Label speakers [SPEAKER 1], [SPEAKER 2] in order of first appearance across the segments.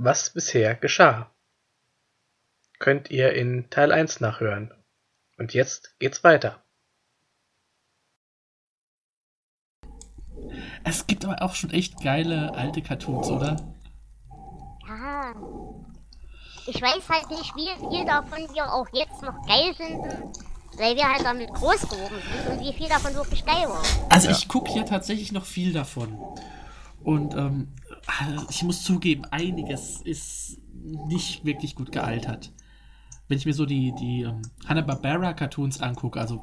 [SPEAKER 1] Was bisher geschah. Könnt ihr in Teil 1 nachhören. Und jetzt geht's weiter.
[SPEAKER 2] Es gibt aber auch schon echt geile alte Cartoons, oder?
[SPEAKER 3] Ja. Ich weiß halt nicht, wie viel davon wir auch jetzt noch geil finden, weil wir halt damit groß geworden sind und wie viel davon wirklich geil war.
[SPEAKER 2] Also ich gucke hier tatsächlich noch viel davon. Und ähm, ich muss zugeben, einiges ist nicht wirklich gut gealtert. Wenn ich mir so die, die ähm, Hanna-Barbera-Cartoons angucke, also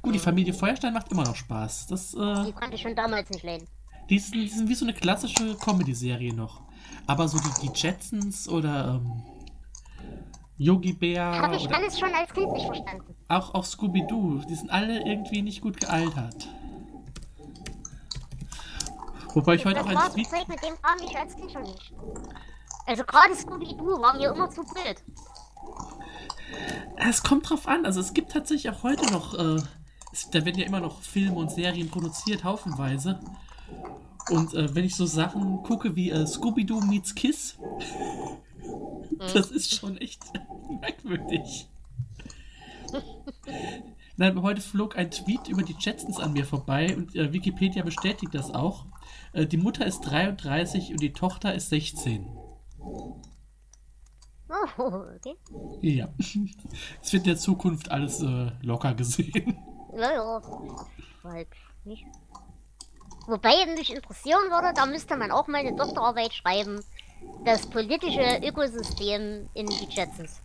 [SPEAKER 2] gut, die Familie Feuerstein macht immer noch Spaß. Das, äh,
[SPEAKER 3] Die konnte ich schon damals nicht leiden.
[SPEAKER 2] die, sind, die sind wie so eine klassische Comedy-Serie noch. Aber so die, die Jetsons oder ähm, Yogi Bär
[SPEAKER 3] Hab ich alles schon als Kind nicht verstanden.
[SPEAKER 2] auch, auch Scooby-Doo, die sind alle irgendwie nicht gut gealtert. Wobei ich heute auch ein Tweet
[SPEAKER 3] Zeug, mit dem kam ich als Kind schon nicht. Also gerade Scooby-Doo war mir immer zu blöd.
[SPEAKER 2] Es kommt drauf an. Also es gibt tatsächlich auch heute noch, äh, es, da werden ja immer noch Filme und Serien produziert, haufenweise. Und äh, wenn ich so Sachen gucke wie äh, Scooby-Doo meets Kiss, das ist schon echt merkwürdig. Nein, heute flog ein Tweet über die Jetsons an mir vorbei und äh, Wikipedia bestätigt das auch. Äh, die Mutter ist 33 und die Tochter ist 16.
[SPEAKER 3] Oh, okay.
[SPEAKER 2] Ja. Es wird in der Zukunft alles äh, locker gesehen.
[SPEAKER 3] Ja, ja. Halt nicht. Wobei mich interessieren würde, da müsste man auch mal eine Doktorarbeit schreiben. Das politische Ökosystem in die Jetsons.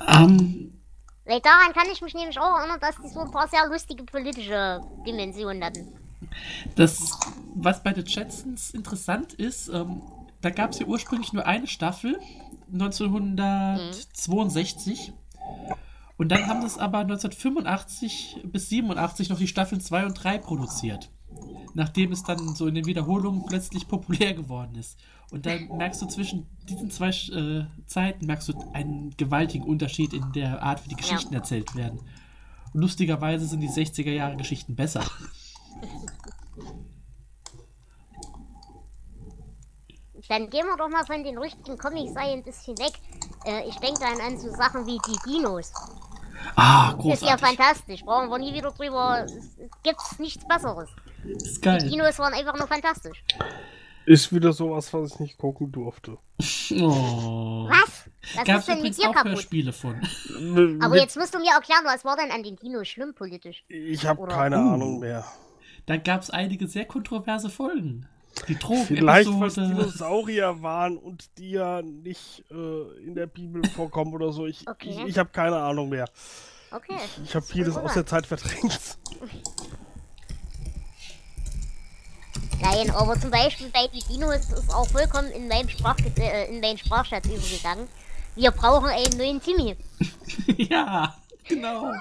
[SPEAKER 2] Ähm,
[SPEAKER 3] Weil daran kann ich mich nämlich auch erinnern, dass die so ein paar sehr lustige politische Dimensionen hatten.
[SPEAKER 2] Das, was bei den Jetsons interessant ist, ähm, da gab es ja ursprünglich nur eine Staffel, 1962. Und dann haben das aber 1985 bis 87 noch die Staffeln 2 und 3 produziert. Nachdem es dann so in den Wiederholungen plötzlich populär geworden ist. Und dann merkst du zwischen diesen zwei äh, Zeiten merkst du einen gewaltigen Unterschied in der Art, wie die Geschichten erzählt werden. Und lustigerweise sind die 60er Jahre Geschichten besser.
[SPEAKER 3] Dann gehen wir doch mal von den richtigen Comic-Serien ein bisschen weg. Äh, ich denke dann an so Sachen wie die Dinos.
[SPEAKER 2] Ah,
[SPEAKER 3] Das ist ja
[SPEAKER 2] großartig.
[SPEAKER 3] fantastisch. Brauchen wir nie wieder drüber. Es Gibt's nichts Besseres.
[SPEAKER 2] ist
[SPEAKER 3] Die
[SPEAKER 2] geil.
[SPEAKER 3] Dinos waren einfach nur fantastisch.
[SPEAKER 4] Ist wieder sowas, was ich nicht gucken durfte.
[SPEAKER 2] Oh.
[SPEAKER 3] Was? Was
[SPEAKER 2] Gab
[SPEAKER 3] ist denn mit dir
[SPEAKER 2] auch
[SPEAKER 3] kaputt?
[SPEAKER 2] Hörspiele von.
[SPEAKER 3] Aber
[SPEAKER 4] Mit-
[SPEAKER 3] jetzt musst du mir erklären, was war denn an den Dinos schlimm politisch?
[SPEAKER 4] ich habe keine
[SPEAKER 2] Uh.
[SPEAKER 4] Ahnung mehr.
[SPEAKER 2] Da gab es einige sehr kontroverse Folgen. Die
[SPEAKER 4] Vielleicht, weil es. Dinosaurier waren und die ja nicht äh, in der Bibel vorkommen oder so. Ich,
[SPEAKER 3] Okay.
[SPEAKER 4] ich, ich habe keine Ahnung mehr.
[SPEAKER 3] Okay.
[SPEAKER 4] Ich habe vieles aus der Zeit verdrängt.
[SPEAKER 3] Nein, aber zum Beispiel bei die Dinos ist auch vollkommen in meinem, Sprach äh, in meinen Sprachschatz übergegangen. Wir brauchen einen neuen Timmy.
[SPEAKER 2] ja, genau.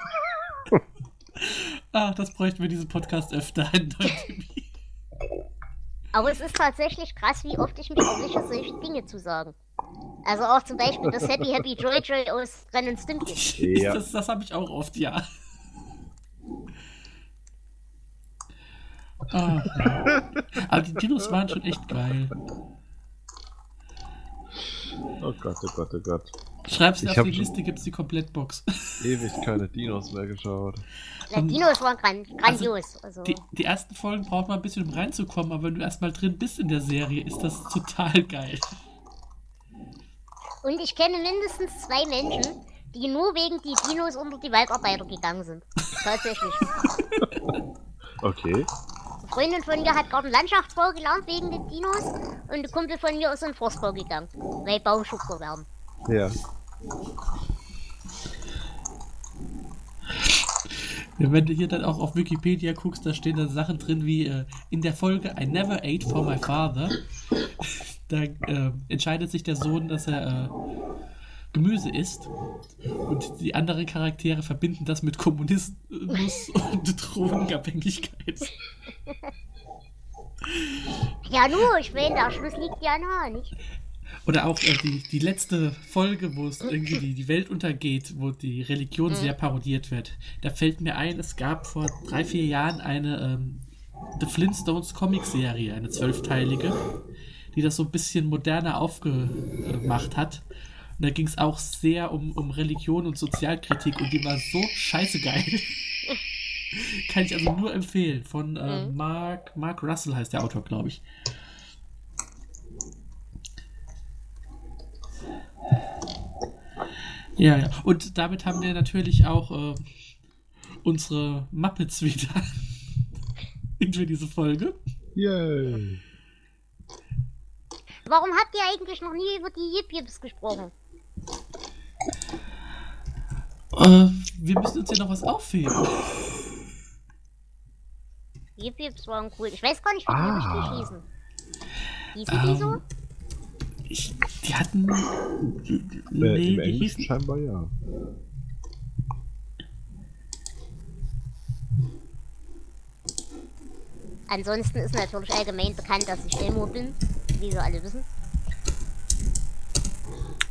[SPEAKER 2] Ach, das bräuchten wir diesen Podcast öfter.
[SPEAKER 3] Aber es ist tatsächlich krass, wie oft ich mich erwische, solche Dinge zu sagen. Also auch zum Beispiel das Happy Happy Joy Joy aus Ren und Stimpy.
[SPEAKER 5] Ja.
[SPEAKER 2] Das, das habe ich auch oft, ja. Ah, ja. Aber die Dinos waren schon echt geil.
[SPEAKER 5] Oh Gott, oh Gott, oh Gott.
[SPEAKER 2] Schreib's auf
[SPEAKER 5] hab
[SPEAKER 2] die Liste, gibt's die Komplettbox.
[SPEAKER 5] Ewig keine Dinos mehr geschaut.
[SPEAKER 3] Na, Dinos waren gran grandios. Also,
[SPEAKER 2] Die, die ersten Folgen braucht man ein bisschen, um reinzukommen, aber wenn du erstmal drin bist in der Serie, ist das total geil.
[SPEAKER 3] Und ich kenne mindestens zwei Menschen, die nur wegen die Dinos unter die Waldarbeiter gegangen sind. Tatsächlich.
[SPEAKER 5] Okay.
[SPEAKER 3] Eine Freundin von mir hat Gartenlandschaftsbau gelernt wegen den Dinos und ein Kumpel von mir ist in den Forstbau gegangen, weil Baumschubser werden.
[SPEAKER 5] Ja.
[SPEAKER 2] Wenn du hier dann auch auf Wikipedia guckst, da stehen dann Sachen drin wie äh, in der Folge I never ate for my father. Da äh, entscheidet sich der Sohn, dass er äh, Gemüse isst. Und die anderen Charaktere verbinden das mit Kommunismus und Drogenabhängigkeit.
[SPEAKER 3] Ja, nur, ich meine, der Schluss liegt ja nahe, nicht?
[SPEAKER 2] Oder auch äh, die, die letzte Folge, wo es irgendwie die, die Welt untergeht, wo die Religion sehr parodiert wird. Da fällt mir ein, es gab vor drei, vier Jahren eine ähm, The Flintstones Comic-Serie, eine zwölfteilige. die das so ein bisschen moderner aufgemacht hat. Und da ging es auch sehr um, um Religion und Sozialkritik und die war so scheiße geil. Kann ich also nur empfehlen. Von äh,
[SPEAKER 3] Mhm.
[SPEAKER 2] Mark, Mark Russell heißt der Autor, glaube ich. Ja, ja. Und damit haben wir natürlich auch äh, unsere Muppets wieder für diese Folge.
[SPEAKER 5] Yay.
[SPEAKER 3] Warum habt ihr eigentlich noch nie über die Yip-Yips gesprochen?
[SPEAKER 2] Äh, wir müssen uns ja noch was aufheben.
[SPEAKER 3] Yip-Yips waren cool. Ich weiß gar nicht, wie die
[SPEAKER 5] Ah.
[SPEAKER 3] richtig hießen. Hießen die so?
[SPEAKER 2] Ich, die hatten.
[SPEAKER 5] Äh,
[SPEAKER 2] Nee,
[SPEAKER 5] Im
[SPEAKER 2] die
[SPEAKER 5] Englischen
[SPEAKER 2] hießen.
[SPEAKER 5] scheinbar ja.
[SPEAKER 3] Ansonsten ist natürlich allgemein bekannt, dass ich Elmo bin. Wie wir alle wissen.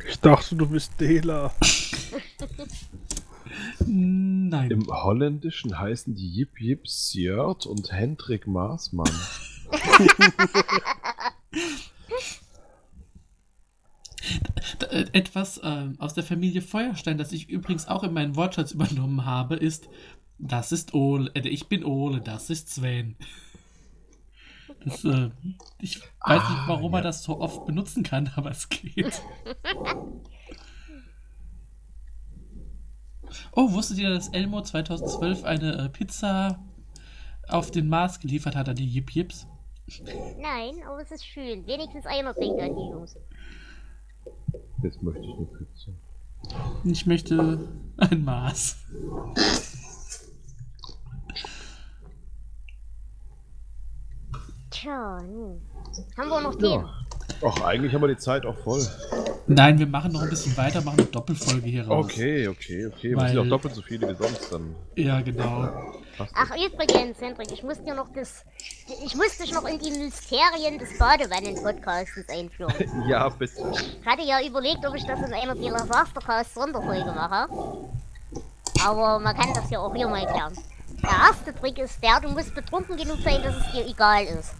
[SPEAKER 4] Ich dachte, du bist Dela.
[SPEAKER 2] Nein.
[SPEAKER 5] Im Holländischen heißen die Jip Jip Sjört und Hendrik Maasmann.
[SPEAKER 2] D- äh, Etwas ähm, aus der Familie Feuerstein, das ich übrigens auch in meinen Wortschatz übernommen habe, ist, das ist Ole, äh, ich bin Ole, das ist Sven. Das, äh, ich weiß
[SPEAKER 5] Ah,
[SPEAKER 2] nicht, warum man
[SPEAKER 5] ja.
[SPEAKER 2] das so oft benutzen kann, aber es geht. Oh, wusstet ihr, dass Elmo 2012 eine äh, Pizza auf den Mars geliefert hat an die Yip Yips?
[SPEAKER 3] Nein, aber es ist schön. Wenigstens einer denkt an die Jungs.
[SPEAKER 5] Jetzt möchte ich eine Pizza.
[SPEAKER 2] Ich möchte ein Mars.
[SPEAKER 3] Tja. Haben wir noch Themen?
[SPEAKER 5] Ach, eigentlich haben wir die Zeit auch voll.
[SPEAKER 2] Nein, wir machen noch ein bisschen weiter, machen eine Doppelfolge hier raus.
[SPEAKER 5] Okay, okay, okay. Wir
[SPEAKER 2] Weil-
[SPEAKER 5] sind auch doppelt so viele wie sonst, dann
[SPEAKER 2] Ja, genau.
[SPEAKER 3] Ach, übrigens, Hendrik, ich muss dir noch das. Ich muss dich noch in die Mysterien des Badewannen-Podcastes einführen.
[SPEAKER 5] Ja, bitte.
[SPEAKER 3] Ich hatte ja überlegt, ob ich das in einer der Lasastercast-Sonderfolge mache. Aber man kann das ja auch hier mal klären. Der erste Trick ist der, du musst betrunken genug sein, dass es dir egal ist.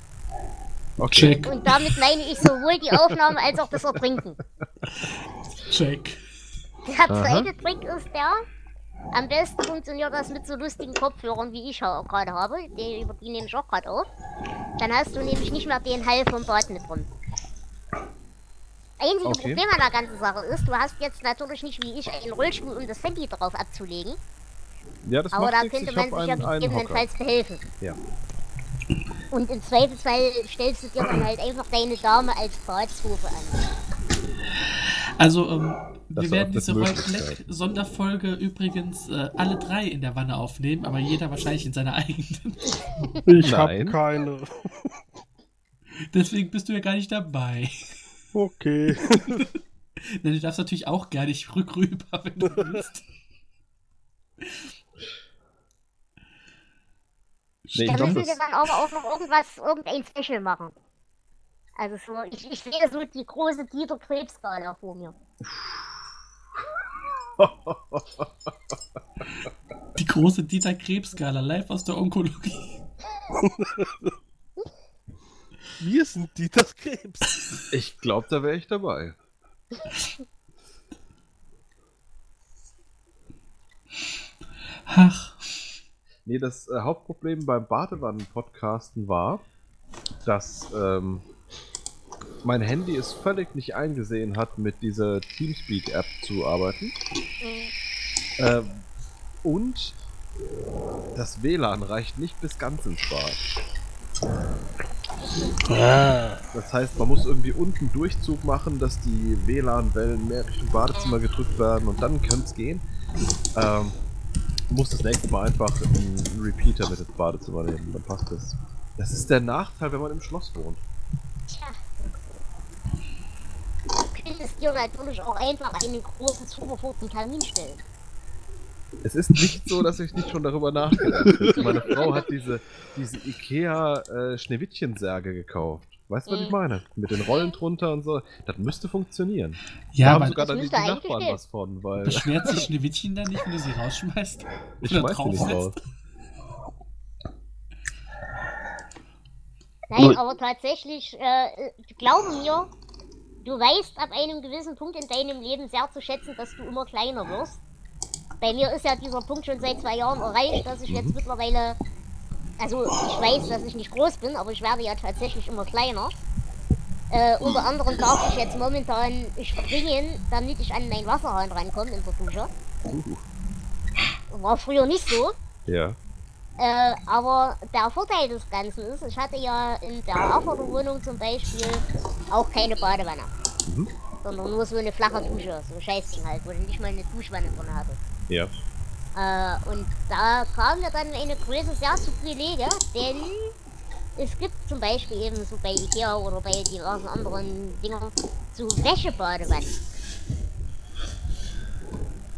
[SPEAKER 5] Okay.
[SPEAKER 2] Check,
[SPEAKER 3] Und damit meine ich sowohl die Aufnahme als auch das Ertrinken.
[SPEAKER 2] check.
[SPEAKER 3] Der zweite Trick ist der, am besten funktioniert das mit so lustigen Kopfhörern, wie ich gerade habe. Die, über die nehme ich auch gerade auf. Dann hast du nämlich nicht mehr den Hall vom Bad mit drin. Einzige
[SPEAKER 5] Okay.
[SPEAKER 3] Problem an der ganzen Sache ist, du hast jetzt natürlich nicht wie ich einen Rollstuhl, um das Handy drauf abzulegen.
[SPEAKER 5] Ja, das
[SPEAKER 3] Aber
[SPEAKER 5] macht
[SPEAKER 3] da könnte man sich ja gegebenenfalls behelfen.
[SPEAKER 5] Ja.
[SPEAKER 3] Und im Zweifelsfall stellst du dir dann halt einfach deine Dame als Badstufe an.
[SPEAKER 2] Also, ähm, wir werden diese
[SPEAKER 5] eine
[SPEAKER 2] Roy
[SPEAKER 5] Möglichkeit.
[SPEAKER 2] Black Sonderfolge übrigens äh, alle drei in der Wanne aufnehmen, aber jeder wahrscheinlich in seiner eigenen.
[SPEAKER 4] Ich hab
[SPEAKER 5] Nein.
[SPEAKER 4] keine.
[SPEAKER 2] Deswegen bist du ja gar nicht dabei.
[SPEAKER 4] Okay.
[SPEAKER 2] Denn du darfst natürlich auch gar nicht rückrüber, wenn du willst.
[SPEAKER 5] Nee,
[SPEAKER 3] Da müssen wir
[SPEAKER 5] das,
[SPEAKER 3] dann aber auch noch irgendwas, irgendein Special machen. Also so, ich, ich sehe so die große Dieter Krebsskala vor mir.
[SPEAKER 2] Die große Dieter Krebs-Skala live aus der Onkologie.
[SPEAKER 4] Wir sind Dieters Krebs.
[SPEAKER 5] ich glaube, da wäre ich dabei.
[SPEAKER 2] Ach,
[SPEAKER 5] Nee, das äh, Hauptproblem beim Badewannen-Podcasten war, dass ähm, mein Handy es völlig nicht eingesehen hat, mit dieser Teamspeak-App zu arbeiten. Ähm, und das WLAN reicht nicht bis ganz ins Bad.
[SPEAKER 4] Ah.
[SPEAKER 5] Das heißt, man muss irgendwie unten Durchzug machen, dass die WLAN-Wellen mehr Richtung Badezimmer gedrückt werden und dann könnte es gehen. Ähm, muss das nächste Mal einfach einen Repeater mit ins Badezimmer nehmen, dann passt das. Das ist der Nachteil, wenn man im Schloss wohnt.
[SPEAKER 3] Tja. Du könntest dir natürlich auch einfach einen großen den Kamin stellen.
[SPEAKER 5] Es ist nicht so, dass ich nicht schon darüber nachgedacht habe. Meine Frau hat diese, diese Ikea äh, Schneewittchensärge gekauft. Weißt du, was ich
[SPEAKER 3] Mhm.
[SPEAKER 5] meine? Mit den Rollen drunter und so. Das müsste funktionieren.
[SPEAKER 2] ja,
[SPEAKER 5] da haben
[SPEAKER 2] aber
[SPEAKER 5] sogar
[SPEAKER 3] Das
[SPEAKER 5] dann die, Nachbarn
[SPEAKER 3] gehen.
[SPEAKER 5] was von, weil
[SPEAKER 2] beschwert sich Schneewittchen dann nicht, wenn du sie rausschmeißt?
[SPEAKER 5] ich schmeiß die nicht raus.
[SPEAKER 3] Nein, aber tatsächlich, äh, glaube mir, du weißt ab einem gewissen Punkt in deinem Leben sehr zu schätzen, dass du immer kleiner wirst. Bei mir ist ja dieser Punkt schon seit zwei Jahren erreicht, dass ich jetzt mittlerweile, also ich weiß, dass ich nicht groß bin, aber ich werde ja tatsächlich immer kleiner. Äh, unter anderem darf ich jetzt momentan springen, damit ich an meinen Wasserhahn rankomme in der Dusche. War früher nicht so.
[SPEAKER 5] Ja.
[SPEAKER 3] Äh, aber der Vorteil des Ganzen ist, ich hatte ja in der Erfurter-Wohnung zum Beispiel auch keine Badewanne.
[SPEAKER 5] Mhm.
[SPEAKER 3] Sondern nur so eine flache Dusche, so ein Scheißding halt, wo ich nicht mal eine Duschwanne drin hatte.
[SPEAKER 5] Ja.
[SPEAKER 3] Äh, und da kam mir dann eine Größe sehr zu Gelege, denn es gibt zum Beispiel eben so bei Ikea oder bei diversen anderen Dingern so Wäschebadewannen.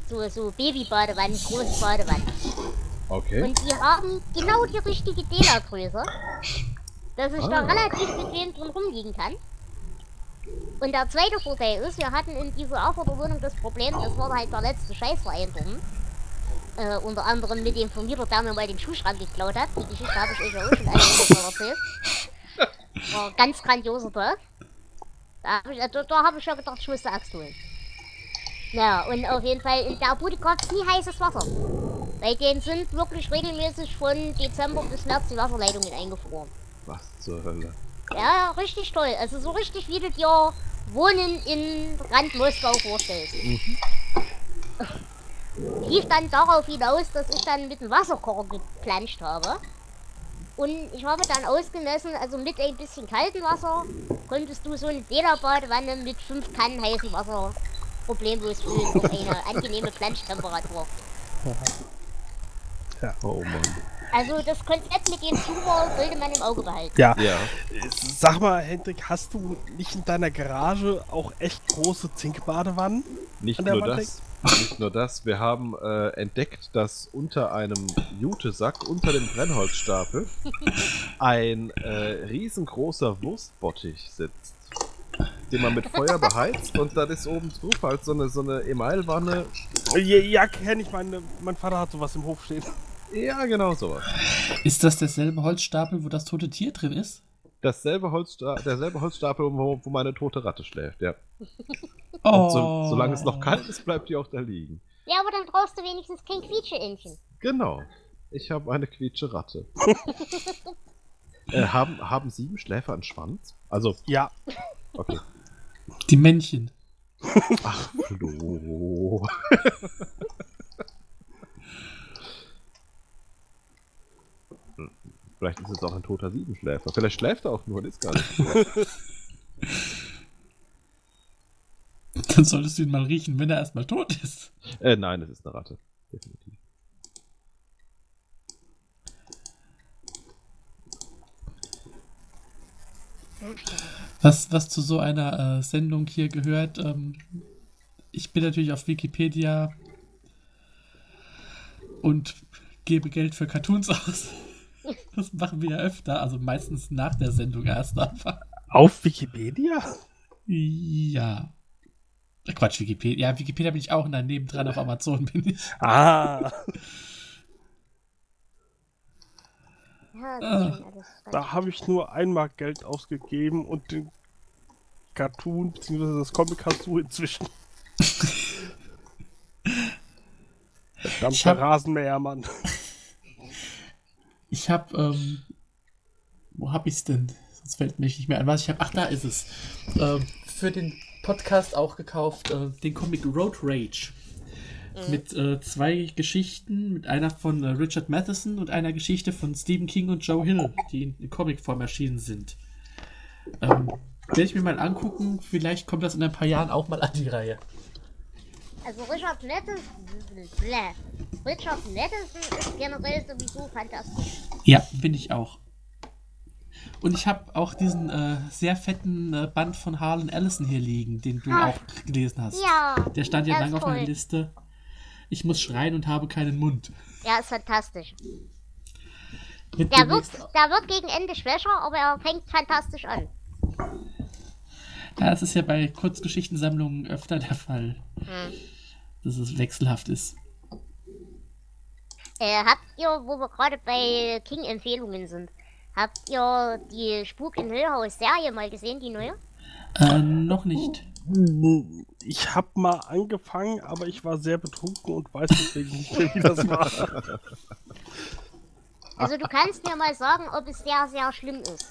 [SPEAKER 3] So, so Babybadewannen, große Badewannen.
[SPEAKER 5] Okay.
[SPEAKER 3] Und die haben genau die richtige Dela-Größe, dass ich da
[SPEAKER 5] Ah.
[SPEAKER 3] relativ bequem drin rumliegen kann. Und der zweite Vorteil ist, wir hatten in dieser Erfurter Wohnung das Problem, das war halt der letzte Scheißverein drin. Äh, unter anderem mit dem Vermieter, der mir mal den Schuhschrank geklaut hat. Die Geschichte habe ich euch ja auch schon alle mal erzählt. War ein ganz grandioser Tag. Da habe ich, äh, da, da hab ich ja gedacht, ich muss die Axt holen. Ja, und auf jeden Fall, in der Bude gab es nie heißes Wasser. Bei denen sind wirklich regelmäßig von Dezember bis März die Wasserleitungen eingefroren.
[SPEAKER 5] Was zur Hölle?
[SPEAKER 3] Ja, richtig toll. Also so richtig, wie du dir Wohnen in Rand Moskau vorstellst. Lief dann darauf hinaus, dass ich dann mit dem Wasserkocher geplanscht habe. Und ich habe dann ausgemessen, also mit ein bisschen kaltem Wasser konntest du so eine Dela-Badewanne mit 5 Kannen heißem Wasser problemlos füllen auf eine angenehme Planschtemperatur.
[SPEAKER 5] Oh Mann.
[SPEAKER 3] Also das Konzept mit dem Zuber sollte man im Auge behalten.
[SPEAKER 4] Ja.
[SPEAKER 5] Ja.
[SPEAKER 4] Sag mal, Hendrik, hast du nicht in deiner Garage auch echt große Zinkbadewannen?
[SPEAKER 5] Nicht
[SPEAKER 4] An der
[SPEAKER 5] nur
[SPEAKER 4] Wand
[SPEAKER 5] das. Nicht nur das. Wir haben äh, entdeckt, dass unter einem Jutesack, unter dem Brennholzstapel, ein äh, riesengroßer Wurstbottich sitzt. Den man mit Feuer beheizt und dann ist oben drauf halt so eine, so eine Emailwanne.
[SPEAKER 4] Ja, ja kenne ich. Meine, mein Vater hat sowas im Hof stehen.
[SPEAKER 5] Ja, genau sowas.
[SPEAKER 2] Ist das derselbe Holzstapel, wo das tote Tier drin ist?
[SPEAKER 5] Dasselbe Holzsta derselbe Holzstapel, wo, wo meine tote Ratte schläft, ja.
[SPEAKER 2] Oh.
[SPEAKER 5] Und so, solange es noch kalt ist, bleibt die auch da liegen.
[SPEAKER 3] Ja, aber dann brauchst du wenigstens kein Quietscheentchen.
[SPEAKER 5] Genau. Ich habe eine quietsche Ratte. äh, haben, haben sieben Schläfer einen Schwanz? Also,
[SPEAKER 4] Ja,
[SPEAKER 5] okay.
[SPEAKER 2] Die Männchen.
[SPEAKER 5] Ach, Flo. Vielleicht ist es auch ein toter Siebenschläfer. Vielleicht schläft er auch nur und ist gar nicht.
[SPEAKER 2] Dann solltest du ihn mal riechen, wenn er erstmal tot ist.
[SPEAKER 5] äh, nein, es ist eine Ratte. Definitiv.
[SPEAKER 2] Was, was zu so einer äh, Sendung hier gehört, ähm, ich bin natürlich auf Wikipedia und gebe Geld für Cartoons aus. Das machen wir ja öfter, also meistens nach der Sendung erst aber.
[SPEAKER 4] auf Wikipedia?
[SPEAKER 2] Ja. Quatsch, Wikipedia. Ja, Wikipedia bin ich auch und daneben dran auf Amazon bin ich.
[SPEAKER 4] Ah,
[SPEAKER 3] Ja,
[SPEAKER 2] Ah.
[SPEAKER 4] da habe ich nur einmal Geld ausgegeben und den Cartoon bzw. das Comic hast du inzwischen. Verdammter
[SPEAKER 2] hab-
[SPEAKER 4] Rasenmähermann.
[SPEAKER 2] Ich habe, ähm, wo habe ich's denn? Sonst fällt mir nicht mehr ein, was ich habe. Ach, da ist es. Ähm, für den Podcast auch gekauft, äh, den Comic Road Rage. Mit äh, zwei Geschichten, mit einer von äh, Richard Matheson und einer Geschichte von Stephen King und Joe Hill, die in, in Comicform erschienen sind. Ähm, werde ich mir mal angucken, vielleicht kommt das in ein paar Jahren auch mal an die Reihe.
[SPEAKER 3] Also Richard bläh. Richard Matheson ist generell sowieso fantastisch.
[SPEAKER 2] Ja, bin ich auch. Und ich habe auch diesen äh, sehr fetten äh, Band von Harlan Ellison hier liegen, den du
[SPEAKER 3] Ah.
[SPEAKER 2] auch gelesen hast.
[SPEAKER 3] Ja.
[SPEAKER 2] Der stand ja lange auf meiner. Liste. Ich muss schreien und habe keinen Mund.
[SPEAKER 3] Er ist fantastisch. Der wird, der wird gegen Ende schwächer, aber er fängt fantastisch an.
[SPEAKER 2] Ja, das ist ja bei Kurzgeschichtensammlungen öfter der Fall,
[SPEAKER 3] Hm.
[SPEAKER 2] Dass es wechselhaft ist.
[SPEAKER 3] Äh, habt ihr, wo wir gerade bei King-Empfehlungen sind, Habt ihr die Spuk in Hill House Serie mal gesehen, die neue?
[SPEAKER 2] Äh, noch nicht.
[SPEAKER 4] Ich hab mal angefangen, aber ich war sehr betrunken und weiß deswegen nicht mehr, wie das war.
[SPEAKER 3] Also du kannst mir mal sagen, ob es sehr, sehr schlimm ist.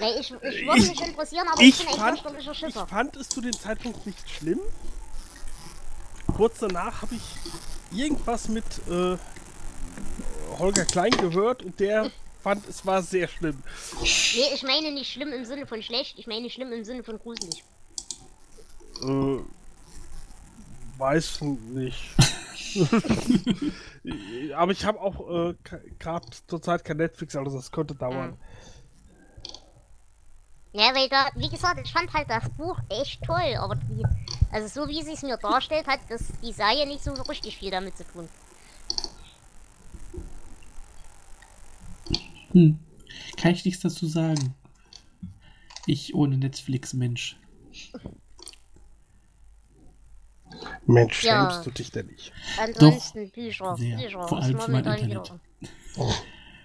[SPEAKER 3] Weil ich, ich würde
[SPEAKER 4] Ich-
[SPEAKER 3] mich interessieren, aber ich,
[SPEAKER 4] Ich
[SPEAKER 3] bin echt
[SPEAKER 4] fand,
[SPEAKER 3] fürchterlicher
[SPEAKER 4] ich fand es zu dem Zeitpunkt nicht schlimm. Kurz danach habe ich irgendwas mit äh, Holger Klein gehört und der fand, es war sehr schlimm.
[SPEAKER 3] Nee, ich meine nicht schlimm im Sinne von schlecht, ich meine schlimm im Sinne von gruselig.
[SPEAKER 4] Äh, weiß nicht. Aber ich habe auch äh, gerade zurzeit kein Netflix, also das könnte dauern.
[SPEAKER 3] Ja, weil da, wie gesagt, ich fand halt das Buch echt toll, aber die, also so wie sie es mir darstellt, hat das die Serie nicht so richtig viel damit zu tun.
[SPEAKER 2] Hm. Kann ich nichts dazu sagen. Ich ohne Netflix-Mensch.
[SPEAKER 4] Mensch,
[SPEAKER 3] Ja.
[SPEAKER 4] schämst du dich denn nicht?
[SPEAKER 3] Ansonsten Bücher,
[SPEAKER 2] sehr.
[SPEAKER 3] Bücher
[SPEAKER 2] Vor
[SPEAKER 3] ist
[SPEAKER 2] allem für mein
[SPEAKER 3] momentan
[SPEAKER 2] Internet.
[SPEAKER 3] wieder.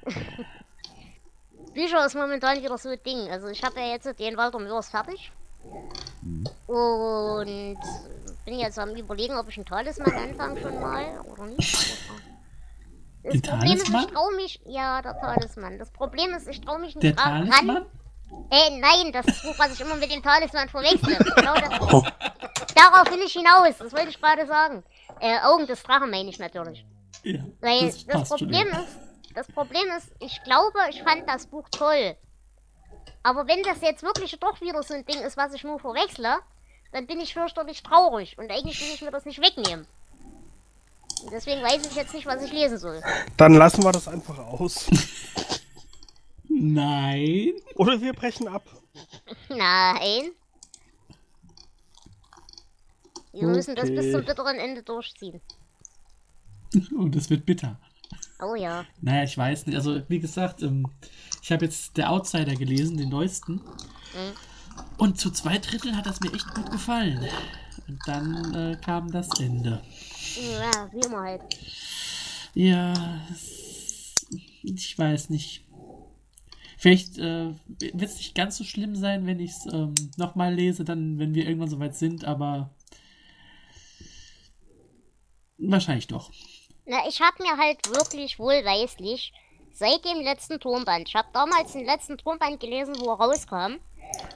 [SPEAKER 3] Bücher ist momentan wieder so ein Ding. Also ich habe ja jetzt den Walter Mörs fertig. Und bin jetzt am überlegen, ob ich einen Talisman anfange schon mal oder nicht. Das
[SPEAKER 2] Den
[SPEAKER 3] Problem ist,
[SPEAKER 2] Talisman?
[SPEAKER 3] ich traue mich. Ja, der Talisman. Das Problem ist, ich traue mich nicht
[SPEAKER 2] Der
[SPEAKER 3] ra- ran.
[SPEAKER 2] Talisman?
[SPEAKER 3] Äh, nein, das Buch, was ich immer mit dem Talisman verwechsel. Genau das. Darauf will ich hinaus, das wollte ich gerade sagen. Äh, Augen des Drachen meine ich natürlich.
[SPEAKER 2] Ja,
[SPEAKER 3] Weil
[SPEAKER 2] das
[SPEAKER 3] das. Problem ist, das Problem ist, ich glaube, ich fand das Buch toll. Aber wenn das jetzt wirklich doch wieder so ein Ding ist, was ich nur verwechsle, dann bin ich fürchterlich traurig. Und eigentlich will ich mir das nicht wegnehmen. Und deswegen weiß ich jetzt nicht, was ich lesen soll.
[SPEAKER 4] Dann lassen wir das einfach aus.
[SPEAKER 2] Nein.
[SPEAKER 4] Oder wir brechen ab.
[SPEAKER 3] Nein. Wir müssen das bis
[SPEAKER 4] Okay.
[SPEAKER 3] zum bitteren Ende durchziehen.
[SPEAKER 2] Oh, das wird bitter.
[SPEAKER 3] Oh ja.
[SPEAKER 2] Naja, ich weiß nicht. Also, wie gesagt, ähm, ich habe jetzt Der Outsider gelesen, den neuesten. Und zu zwei Drittel hat das mir echt gut gefallen. Und dann äh, kam das Ende.
[SPEAKER 3] Ja, wie immer halt.
[SPEAKER 2] Ja, ich weiß nicht. Vielleicht äh, wird es nicht ganz so schlimm sein, wenn ich es ähm, nochmal lese, dann, wenn wir irgendwann soweit sind, aber wahrscheinlich doch.
[SPEAKER 3] Na, ich habe mir halt wirklich wohlweislich seit dem letzten Turmband, ich habe damals den letzten Turmband gelesen, wo er rauskam,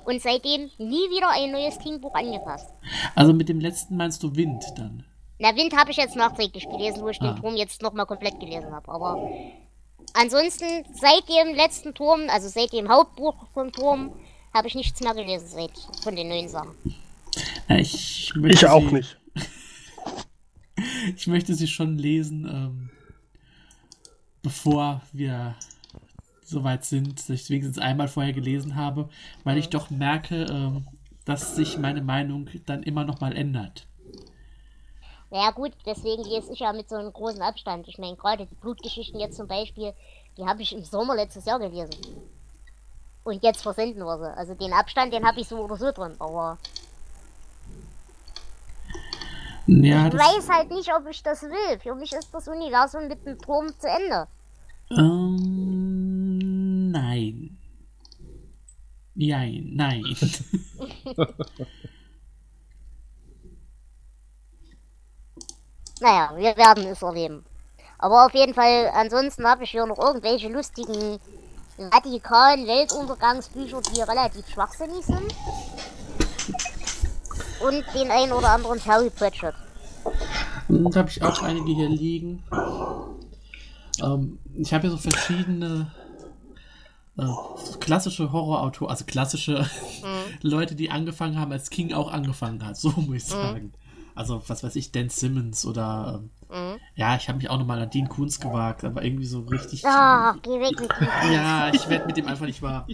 [SPEAKER 3] und seitdem nie wieder ein neues King-Buch angefasst.
[SPEAKER 2] Also mit dem letzten meinst du Wind dann?
[SPEAKER 3] Na, Wind habe ich jetzt nachträglich gelesen, wo ich
[SPEAKER 2] Ah.
[SPEAKER 3] den Turm jetzt nochmal komplett gelesen habe. Aber ansonsten, seit dem letzten Turm, also seit dem Hauptbuch vom Turm, habe ich nichts mehr gelesen seit von den neuen Sachen.
[SPEAKER 2] Ja, ich, möchte
[SPEAKER 4] Ich auch
[SPEAKER 2] sie,
[SPEAKER 4] nicht.
[SPEAKER 2] Ich möchte sie schon lesen, ähm, bevor wir soweit sind, dass ich es wenigstens einmal vorher gelesen habe, weil ich doch merke, ähm, dass sich meine Meinung dann immer noch mal ändert.
[SPEAKER 3] Naja gut, deswegen lese ich ja mit so einem großen Abstand. Ich meine, gerade die Blutgeschichten jetzt zum Beispiel, die habe ich im Sommer letztes Jahr gelesen. Und jetzt versenden wir sie. Also den Abstand, den habe ich so oder so drin. Aber
[SPEAKER 2] Ja,
[SPEAKER 3] ich weiß halt nicht, ob ich das will. Für mich ist das Universum mit dem Turm zu Ende.
[SPEAKER 2] Ähm, nein. Nein, nein.
[SPEAKER 3] Naja, wir werden es erleben. Aber auf jeden Fall, ansonsten habe ich hier noch irgendwelche lustigen, radikalen Weltuntergangsbücher, die relativ schwachsinnig sind. Und den einen oder anderen Terry Pratchett.
[SPEAKER 2] Und habe ich auch einige hier liegen. Ähm, ich habe hier so verschiedene äh, klassische Horrorautoren, also klassische Leute, die angefangen haben, als King auch angefangen hat, so muss ich sagen. Also, was weiß ich, Dan Simmons oder ähm, ja, ich habe mich auch nochmal an Dean Koontz gewagt, aber irgendwie so richtig.
[SPEAKER 3] Geh weg mit dem
[SPEAKER 2] Ja, ich werde mit dem einfach nicht wahr.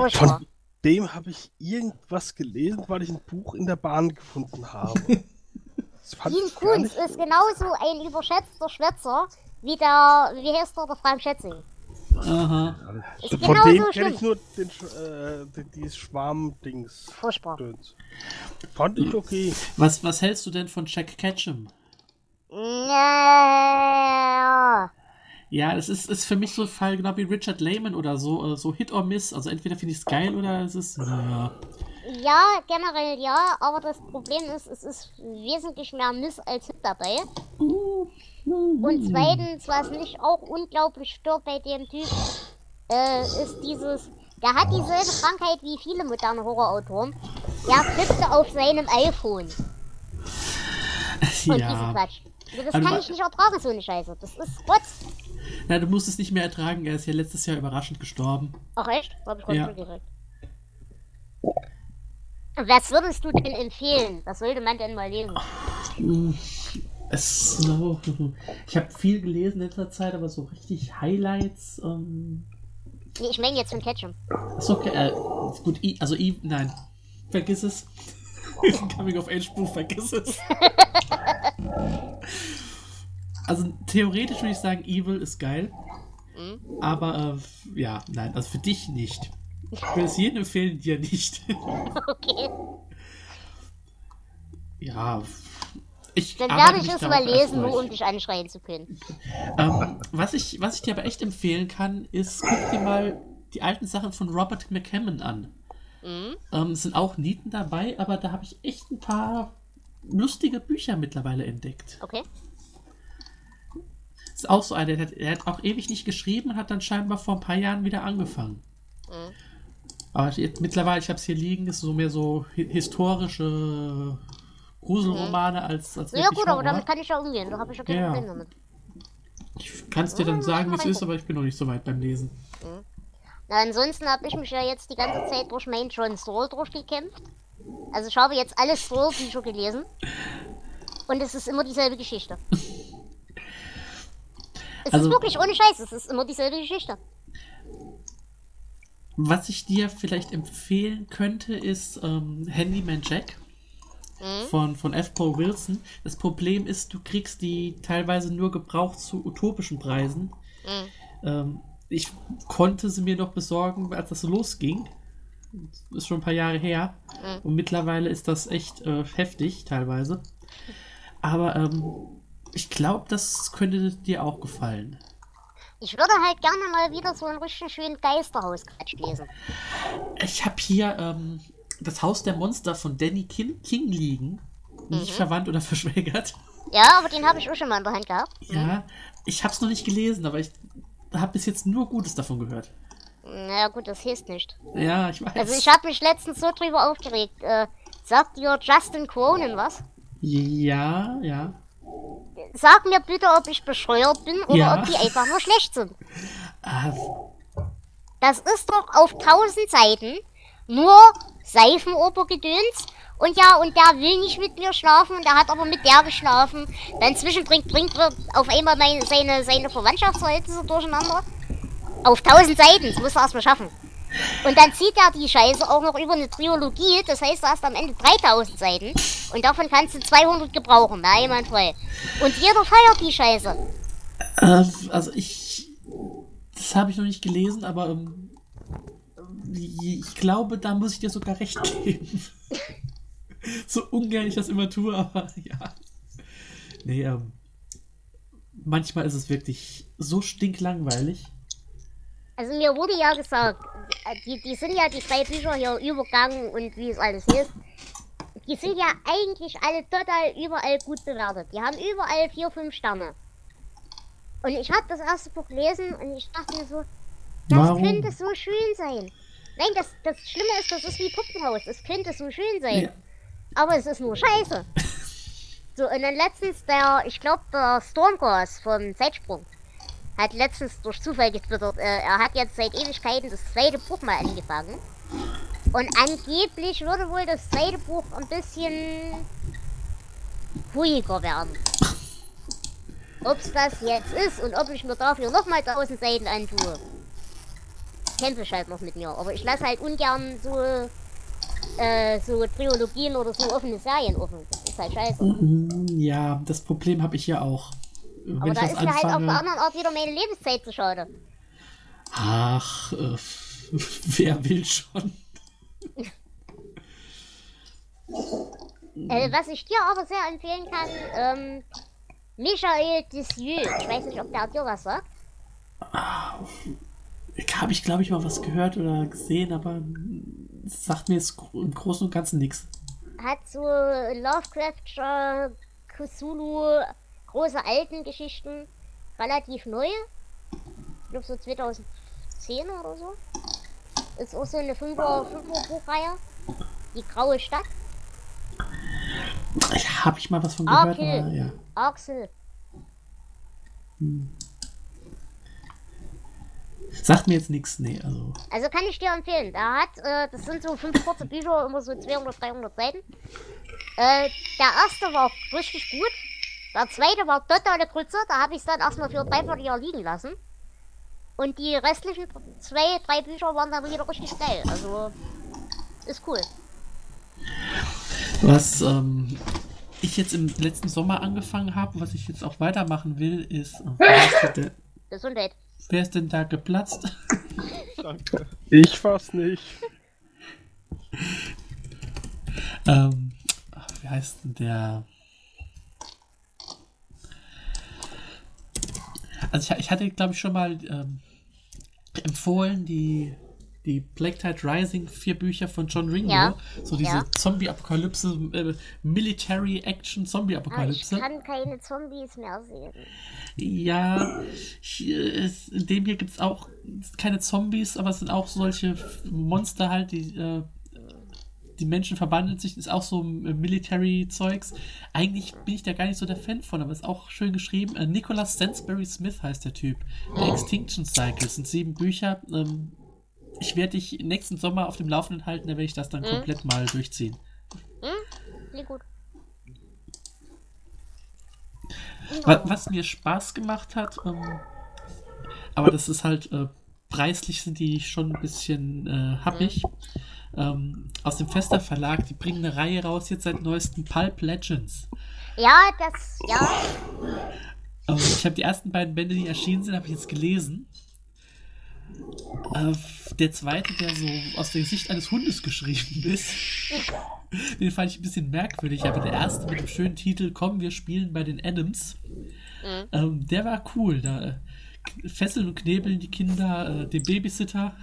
[SPEAKER 2] Oder.
[SPEAKER 4] Von dem habe ich irgendwas gelesen, weil ich ein Buch in der Bahn gefunden habe.
[SPEAKER 3] Dean Kunz ist genauso ein überschätzter Schwätzer wie der, wie heißt der, der Frank Schätzing.
[SPEAKER 2] aha.
[SPEAKER 3] Ist
[SPEAKER 4] Von
[SPEAKER 3] genauso
[SPEAKER 4] dem kenne
[SPEAKER 3] schlimm.
[SPEAKER 4] ich nur den, äh, die- dieses Schwarm-Dings.
[SPEAKER 3] Furchtbar.
[SPEAKER 4] Fand ich okay.
[SPEAKER 2] Was, was hältst du denn von Jack Ketchum?
[SPEAKER 3] Ja.
[SPEAKER 2] Ja, es ist, ist für mich so ein Fall, genau wie Richard Lehman oder so, äh, so Hit or Miss. Also entweder finde ich es geil oder es ist, naja.
[SPEAKER 3] Ja, generell ja, aber das Problem ist, es ist wesentlich mehr Miss als Hit dabei. Und zweitens, was mich auch unglaublich stört bei dem Typ, äh, ist dieses, der hat dieselbe Krankheit wie viele moderne Horrorautoren. Der tippte auf seinem iPhone. Und diesen
[SPEAKER 2] Ja.
[SPEAKER 3] Quatsch. Also Das
[SPEAKER 2] Also
[SPEAKER 3] kann ich nicht ertragen, so eine Scheiße. Das ist Rotz.
[SPEAKER 2] Na, du musst es nicht mehr ertragen. Er ist ja letztes Jahr überraschend gestorben.
[SPEAKER 3] Ach echt? Hab ich gerade
[SPEAKER 2] Ja.
[SPEAKER 3] mitgekriegt. Was würdest du denn empfehlen? Was sollte man denn mal lesen?
[SPEAKER 2] Es so. Ich habe viel gelesen in letzter Zeit, aber so richtig Highlights. Ähm,
[SPEAKER 3] Nee, ich meine jetzt von Ketchum.
[SPEAKER 2] ist okay. Äh, gut. I, also I, nein. Vergiss es. Coming of Age Buch, vergiss es. also theoretisch würde ich sagen, Evil ist geil.
[SPEAKER 3] Mhm.
[SPEAKER 2] Aber äh, ja, nein, also für dich nicht. Ich würde es jedem empfehlen, dir nicht.
[SPEAKER 3] Okay.
[SPEAKER 2] ja. Ich
[SPEAKER 3] Dann werde ich es mal lesen, nur um dich anschreien zu können.
[SPEAKER 2] Ähm, was, ich, was ich dir aber echt empfehlen kann, ist, guck dir mal die alten Sachen von Robert McCammon an.
[SPEAKER 3] Mhm.
[SPEAKER 2] Ähm, es sind auch Nieten dabei, aber da habe ich echt ein paar lustige Bücher mittlerweile entdeckt.
[SPEAKER 3] Okay.
[SPEAKER 2] Ist auch so einer, der hat, der hat auch ewig nicht geschrieben, hat dann scheinbar vor ein paar Jahren wieder angefangen.
[SPEAKER 3] Mhm.
[SPEAKER 2] Aber jetzt, mittlerweile, ich habe es hier liegen, ist so mehr so hi historische Gruselromane als, als
[SPEAKER 3] Mhm. Ja gut, aber damit kann ich ja umgehen. Da habe ich ja kein
[SPEAKER 2] Ja.
[SPEAKER 3] Problem damit.
[SPEAKER 2] Ich kann es dir dann
[SPEAKER 3] Ja,
[SPEAKER 2] sagen, wie es ist, aber ich bin noch nicht so weit beim Lesen.
[SPEAKER 3] Na, ansonsten habe ich mich ja jetzt die ganze Zeit durch Main John Stroll durchgekämpft. Also ich habe jetzt alle Stroll-Bücher gelesen. Und es ist immer dieselbe Geschichte. Es
[SPEAKER 2] Also-
[SPEAKER 3] ist wirklich ohne Scheiß, es ist immer dieselbe Geschichte.
[SPEAKER 2] Was ich dir vielleicht empfehlen könnte, ist ähm, Handyman Jack
[SPEAKER 3] Mhm.
[SPEAKER 2] von, von F. Paul Wilson. Das Problem ist, du kriegst die teilweise nur gebraucht zu utopischen Preisen.
[SPEAKER 3] Mhm.
[SPEAKER 2] Ähm, ich konnte sie mir noch besorgen, als das losging. Ist schon ein paar Jahre her.
[SPEAKER 3] Mhm.
[SPEAKER 2] Und mittlerweile ist das echt äh, heftig, teilweise. Aber ähm, ich glaube, das könnte dir auch gefallen.
[SPEAKER 3] Ich würde halt gerne mal wieder so einen richtig schönen Geisterhausquatsch lesen.
[SPEAKER 2] Ich habe hier ähm, das Haus der Monster von Danny King, King liegen. Nicht
[SPEAKER 3] Mhm.
[SPEAKER 2] verwandt oder verschwägert.
[SPEAKER 3] Ja, aber den habe ich auch schon mal in der Hand gehabt.
[SPEAKER 2] Ja, ich habe es noch nicht gelesen, aber ich habe bis jetzt nur Gutes davon gehört.
[SPEAKER 3] Naja gut, das hilft nicht.
[SPEAKER 2] Ja, ich weiß.
[SPEAKER 3] Also ich habe mich letztens so drüber aufgeregt. Äh, sagt dir Justin Cronin was?
[SPEAKER 2] ja, ja.
[SPEAKER 3] Sag mir bitte, ob ich bescheuert bin oder
[SPEAKER 2] Ja.
[SPEAKER 3] ob die einfach nur schlecht sind.
[SPEAKER 2] Ah,
[SPEAKER 3] Das ist doch auf tausend Seiten nur Seifenopergedöns. Und ja, und der will nicht mit mir schlafen und der hat aber mit der geschlafen. Dann zwischendrin bringt er auf einmal meine, seine, seine Verwandtschaftsverhältnisse durcheinander. Auf tausend Seiten, das muss er erstmal schaffen. Und dann zieht er die Scheiße auch noch über eine Trilogie, das heißt, du hast am Ende 3000 Seiten und davon kannst du 200 gebrauchen, na, jemand frei. Und jeder feiert die Scheiße.
[SPEAKER 2] äh, also ich. Das habe ich noch nicht gelesen, aber ähm, ich glaube, da muss ich dir sogar recht geben. so ungern ich das immer tue, aber ja. Nee, ähm, manchmal ist es wirklich so stinklangweilig.
[SPEAKER 3] Also mir wurde ja gesagt, die, die sind ja die drei Bücher hier übergangen und wie es alles hieß. Die sind ja eigentlich alle total überall gut bewertet. Die haben überall vier, fünf Sterne. Und ich habe das erste Buch gelesen und ich dachte mir so, das
[SPEAKER 2] Warum?
[SPEAKER 3] könnte so schön sein. Nein, das, das Schlimme ist, das ist wie Puppenhaus. Das könnte so schön sein.
[SPEAKER 2] Ja.
[SPEAKER 3] Aber es ist nur Scheiße. so, und dann letztens der, ich glaube, der Stormcross vom Zeitsprung hat letztens durch Zufall getwittert, äh, er hat jetzt seit Ewigkeiten das zweite Buch mal angefangen. Und angeblich würde wohl das zweite Buch ein bisschen ruhiger werden. Ob's das jetzt ist und ob ich mir dafür nochmal 1000 Seiten antue, kämpfe ich halt noch mit mir. Aber ich lasse halt ungern so, äh, so Trilogien oder so offene Serien offen. Das ist halt scheiße.
[SPEAKER 2] Ja, das Problem habe ich ja auch. Wenn
[SPEAKER 3] Aber da ist mir halt auf der anderen Art wieder meine Lebenszeit zu schade.
[SPEAKER 2] Ach, äh, wer will schon?
[SPEAKER 3] Äh, was ich dir aber sehr empfehlen kann, ähm, Michael Disieux. Ich weiß nicht, ob der dir was sagt.
[SPEAKER 2] habe ich, glaube ich, mal was gehört oder gesehen, aber sagt mir jetzt im Großen und Ganzen nichts.
[SPEAKER 3] Hat so Lovecraftscher, Cthulhu, große alten Geschichten, relativ neu. Ich glaube so 2010 oder so. Ist auch so eine 5er, 5er Buchreihe. Die Graue Stadt.
[SPEAKER 2] Habe ich mal was von gehört,
[SPEAKER 3] Okay.
[SPEAKER 2] aber ja.
[SPEAKER 3] Axel.
[SPEAKER 2] Sagt mir jetzt nichts, nee, also.
[SPEAKER 3] Also kann ich dir empfehlen. Der hat, äh, das sind so fünf kurze Bücher, immer so 200, 300 Seiten. Äh, der erste war richtig gut. Der zweite war totale Grütze. Da habe ich es dann erstmal für dreiviertel Jahr liegen lassen. Und die restlichen zwei, drei Bücher waren dann wieder richtig geil. Also, ist cool.
[SPEAKER 2] Was ähm, ich jetzt im letzten Sommer angefangen habe, was ich jetzt auch weitermachen will, ist. äh, wer, ist denn,
[SPEAKER 3] Gesundheit.
[SPEAKER 2] wer ist denn da geplatzt?
[SPEAKER 5] Danke.
[SPEAKER 4] Ich fast nicht.
[SPEAKER 2] ähm, wie heißt denn der? Also ich, ich hatte, glaube ich, schon mal ähm, empfohlen, die, die Black Tide Rising vier Bücher von John Ringo.
[SPEAKER 3] Ja.
[SPEAKER 2] So diese
[SPEAKER 3] Ja.
[SPEAKER 2] Zombie-Apokalypse, äh, Military-Action
[SPEAKER 3] Ah, ich kann keine Zombies mehr sehen.
[SPEAKER 2] Ja, hier in dem hier gibt es auch keine Zombies, aber es sind auch solche Monster halt, die äh, die Menschen verwandeln sich, ist auch so Military-Zeugs. Eigentlich bin ich da gar nicht so der Fan von, aber ist auch schön geschrieben. Äh, Nicholas Stansbury Smith heißt der Typ. Der Extinction Cycle sind sieben Bücher. Ähm, ich werde dich nächsten Sommer auf dem Laufenden halten, da werde ich das dann komplett mal durchziehen.
[SPEAKER 3] Klingt gut.
[SPEAKER 2] Wa- Was mir Spaß gemacht hat, ähm, aber das ist halt, äh, preislich sind die schon ein bisschen äh, happig. Ähm, aus dem Fester Verlag, die bringen eine Reihe raus, jetzt seit neuestem Pulp Legends.
[SPEAKER 3] Ja, das, ja.
[SPEAKER 2] Ähm, ich habe die ersten beiden Bände, die erschienen sind, habe ich jetzt gelesen. Äh, der zweite, der so aus der Sicht eines Hundes geschrieben ist, den fand ich ein bisschen merkwürdig. Aber der erste mit dem schönen Titel Komm, wir spielen bei den Adams,
[SPEAKER 3] Mhm.
[SPEAKER 2] ähm, der war cool. Da fesseln und knebeln die Kinder äh, den Babysitter.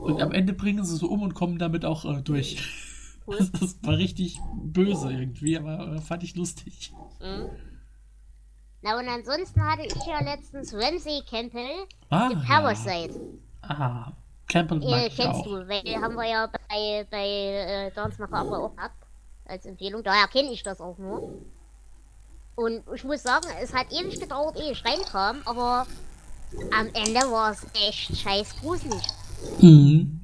[SPEAKER 2] Und am Ende bringen sie so um und kommen damit auch äh, durch.
[SPEAKER 3] Cool.
[SPEAKER 2] Das, das war richtig böse irgendwie, aber äh, fand ich lustig.
[SPEAKER 3] Mhm. Na und ansonsten hatte ich ja letztens Ramsey Campbell,
[SPEAKER 2] Ah, ja.
[SPEAKER 3] Parasite.
[SPEAKER 2] Ah, Campbell mag
[SPEAKER 3] Äh, kennst
[SPEAKER 2] auch.
[SPEAKER 3] du, weil haben wir ja bei, bei äh, Dance Macher aber auch gehabt. Als Empfehlung. Daher kenne ich das auch nur. Und ich muss sagen, es hat ewig gedauert, ehe ich reinkam, aber am Ende war es echt scheiß gruselig.
[SPEAKER 2] Mhm.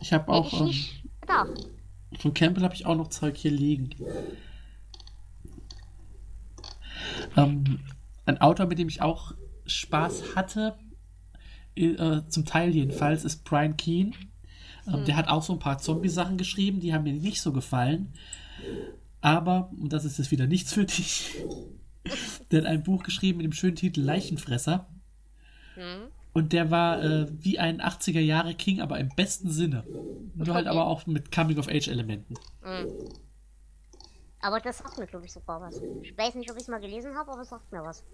[SPEAKER 2] Ich habe auch
[SPEAKER 3] ich
[SPEAKER 2] ähm,
[SPEAKER 3] nicht gedacht.
[SPEAKER 2] von Campbell habe ich auch noch Zeug hier liegen. Ähm, ein Autor, mit dem ich auch Spaß hatte, äh, zum Teil jedenfalls, ist Brian Keane. Ähm, Der hat auch so ein paar Zombie-Sachen geschrieben, die haben mir nicht so gefallen. Aber, und das ist jetzt wieder nichts für dich, der hat ein Buch geschrieben mit dem schönen Titel Leichenfresser.
[SPEAKER 3] Hm?
[SPEAKER 2] Und der war äh, wie ein 80er Jahre King, aber im besten Sinne. Nur halt aber auch mit Coming-of-Age-Elementen.
[SPEAKER 3] Hm. Aber das sagt mir, glaube ich, sogar was. Ich weiß nicht, ob ich es mal gelesen habe, aber es sagt mir was.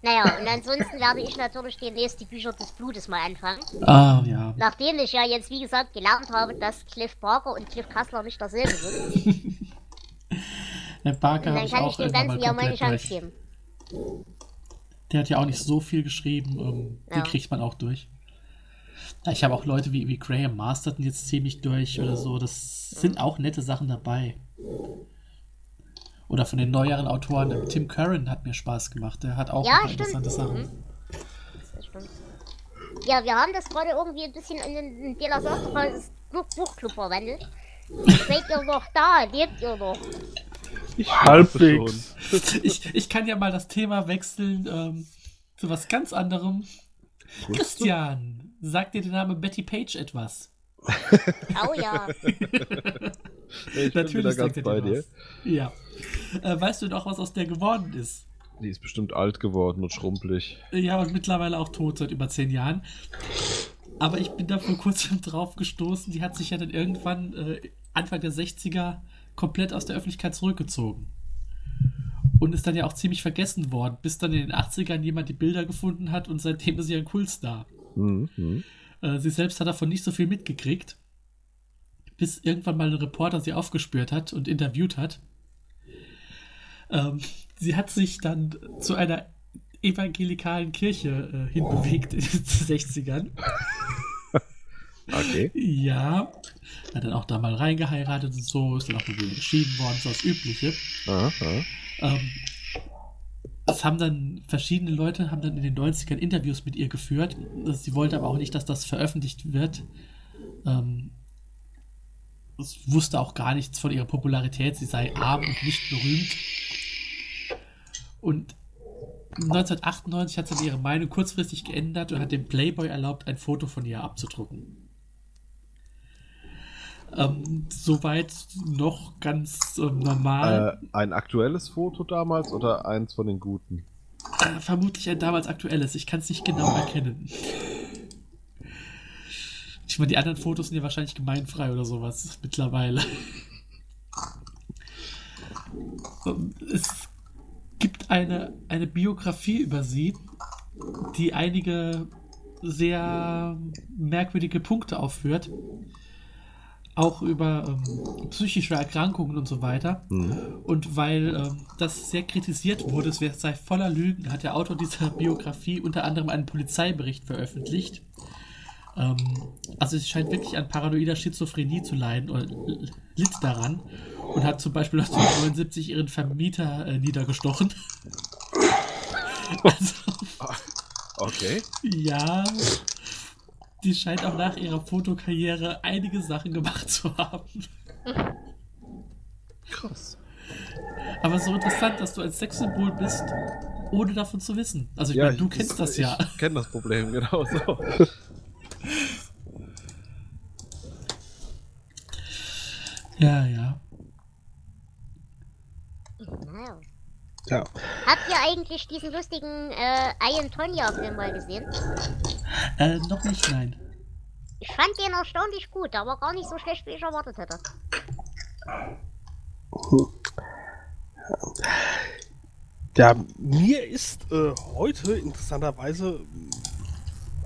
[SPEAKER 3] Naja, und ansonsten werde ich natürlich demnächst die Bücher des Blutes mal anfangen.
[SPEAKER 2] Ah, ja.
[SPEAKER 3] Nachdem ich ja jetzt, wie gesagt, gelernt habe, dass Cliff Barker und Cliff Kassler nicht dasselbe sind.
[SPEAKER 2] Der Barker
[SPEAKER 3] Und dann
[SPEAKER 2] ich
[SPEAKER 3] kann ich
[SPEAKER 2] auch
[SPEAKER 3] dem Ganzen ja mal eine Chance geben.
[SPEAKER 2] Der hat ja auch nicht so viel geschrieben. Ähm,
[SPEAKER 3] Ja.
[SPEAKER 2] Den kriegt man auch durch. Ja, Ich habe auch Leute wie, wie Graham Masterton jetzt ziemlich durch oder so. Das sind auch nette Sachen dabei. Oder von den neueren Autoren, Tim Curran hat mir Spaß gemacht. Der hat auch
[SPEAKER 3] Ja,
[SPEAKER 2] interessante Sachen.
[SPEAKER 3] Mhm. Ja, wir haben das gerade irgendwie ein bisschen in den in De La Sostra's Buch- Buchclub verwandelt. Seid ihr noch da? Lebt ihr noch?
[SPEAKER 5] Ich
[SPEAKER 4] Halbwegs.
[SPEAKER 2] Ich, ich kann ja mal das Thema wechseln ähm, zu was ganz anderem. Christian, sagt dir der Name Betty Page etwas?
[SPEAKER 3] Oh ja.
[SPEAKER 5] Ich bin wieder ganz
[SPEAKER 2] sagt er
[SPEAKER 5] bei
[SPEAKER 2] dir
[SPEAKER 5] dir.
[SPEAKER 2] was. Ja. Äh, weißt du noch, was aus der geworden ist?
[SPEAKER 5] Die ist bestimmt alt geworden und schrumpelig.
[SPEAKER 2] Ja, und mittlerweile auch tot seit über zehn Jahren. Aber ich bin da vor kurzem drauf gestoßen. Die hat sich ja dann irgendwann äh, Anfang der 60er komplett aus der Öffentlichkeit zurückgezogen. und ist dann ja auch ziemlich vergessen worden, bis dann in den 80ern jemand die Bilder gefunden hat und seitdem ist sie ein Kultstar.
[SPEAKER 5] Mhm. mhm.
[SPEAKER 2] Äh, sie selbst hat davon nicht so viel mitgekriegt, bis irgendwann mal ein Reporter sie aufgespürt hat und interviewt hat. Ähm, sie hat sich dann zu einer evangelikalen Kirche äh, hinbewegt in den 60ern.
[SPEAKER 5] Okay.
[SPEAKER 2] Ja, hat dann auch da mal reingeheiratet und so, ist dann auch wieder geschieden worden, so das Übliche.
[SPEAKER 5] Aha.
[SPEAKER 2] Ähm, das haben dann verschiedene Leute haben dann in den 90ern Interviews mit ihr geführt. Sie wollte aber auch nicht, dass das veröffentlicht wird. Ähm, es wusste auch gar nichts von ihrer Popularität. Sie sei arm und nicht berühmt. Und 1998 hat sie dann ihre Meinung kurzfristig geändert und hat dem Playboy erlaubt, ein Foto von ihr abzudrucken. Ähm, soweit noch ganz ähm, normal.
[SPEAKER 5] Äh, ein aktuelles Foto damals oder eins von den guten?
[SPEAKER 2] Äh, vermutlich ein damals aktuelles. Ich kann es nicht genau erkennen. Ich meine, die anderen Fotos sind ja wahrscheinlich gemeinfrei oder sowas mittlerweile. Ähm, es gibt eine, eine Biografie über sie, die einige sehr merkwürdige Punkte aufführt. Auch über ähm, psychische Erkrankungen und so weiter.
[SPEAKER 5] Mhm.
[SPEAKER 2] Und weil ähm, das sehr kritisiert wurde, es sei voller Lügen, hat der Autor dieser Biografie unter anderem einen Polizeibericht veröffentlicht. Ähm, also es scheint wirklich an paranoider Schizophrenie zu leiden oder litt daran und hat zum Beispiel 1979 ihren Vermieter äh, niedergestochen. also,
[SPEAKER 5] Okay.
[SPEAKER 2] ja, die scheint auch nach ihrer Fotokarriere einige Sachen gemacht zu haben.
[SPEAKER 5] Krass.
[SPEAKER 2] Aber so interessant, dass du ein Sexsymbol bist, ohne davon zu wissen. Also ich meine, du kennst das, ja.
[SPEAKER 5] Ich kenne das Problem, genau so.
[SPEAKER 2] Ja, ja.
[SPEAKER 3] Wow.
[SPEAKER 4] Ja.
[SPEAKER 3] Habt ihr eigentlich diesen lustigen äh, Ian Tonya-Film mal gesehen?
[SPEAKER 2] Äh, noch nicht, nein.
[SPEAKER 3] Ich fand den erstaunlich gut, aber gar nicht so schlecht, wie ich erwartet hätte.
[SPEAKER 4] Ja, mir ist äh, heute interessanterweise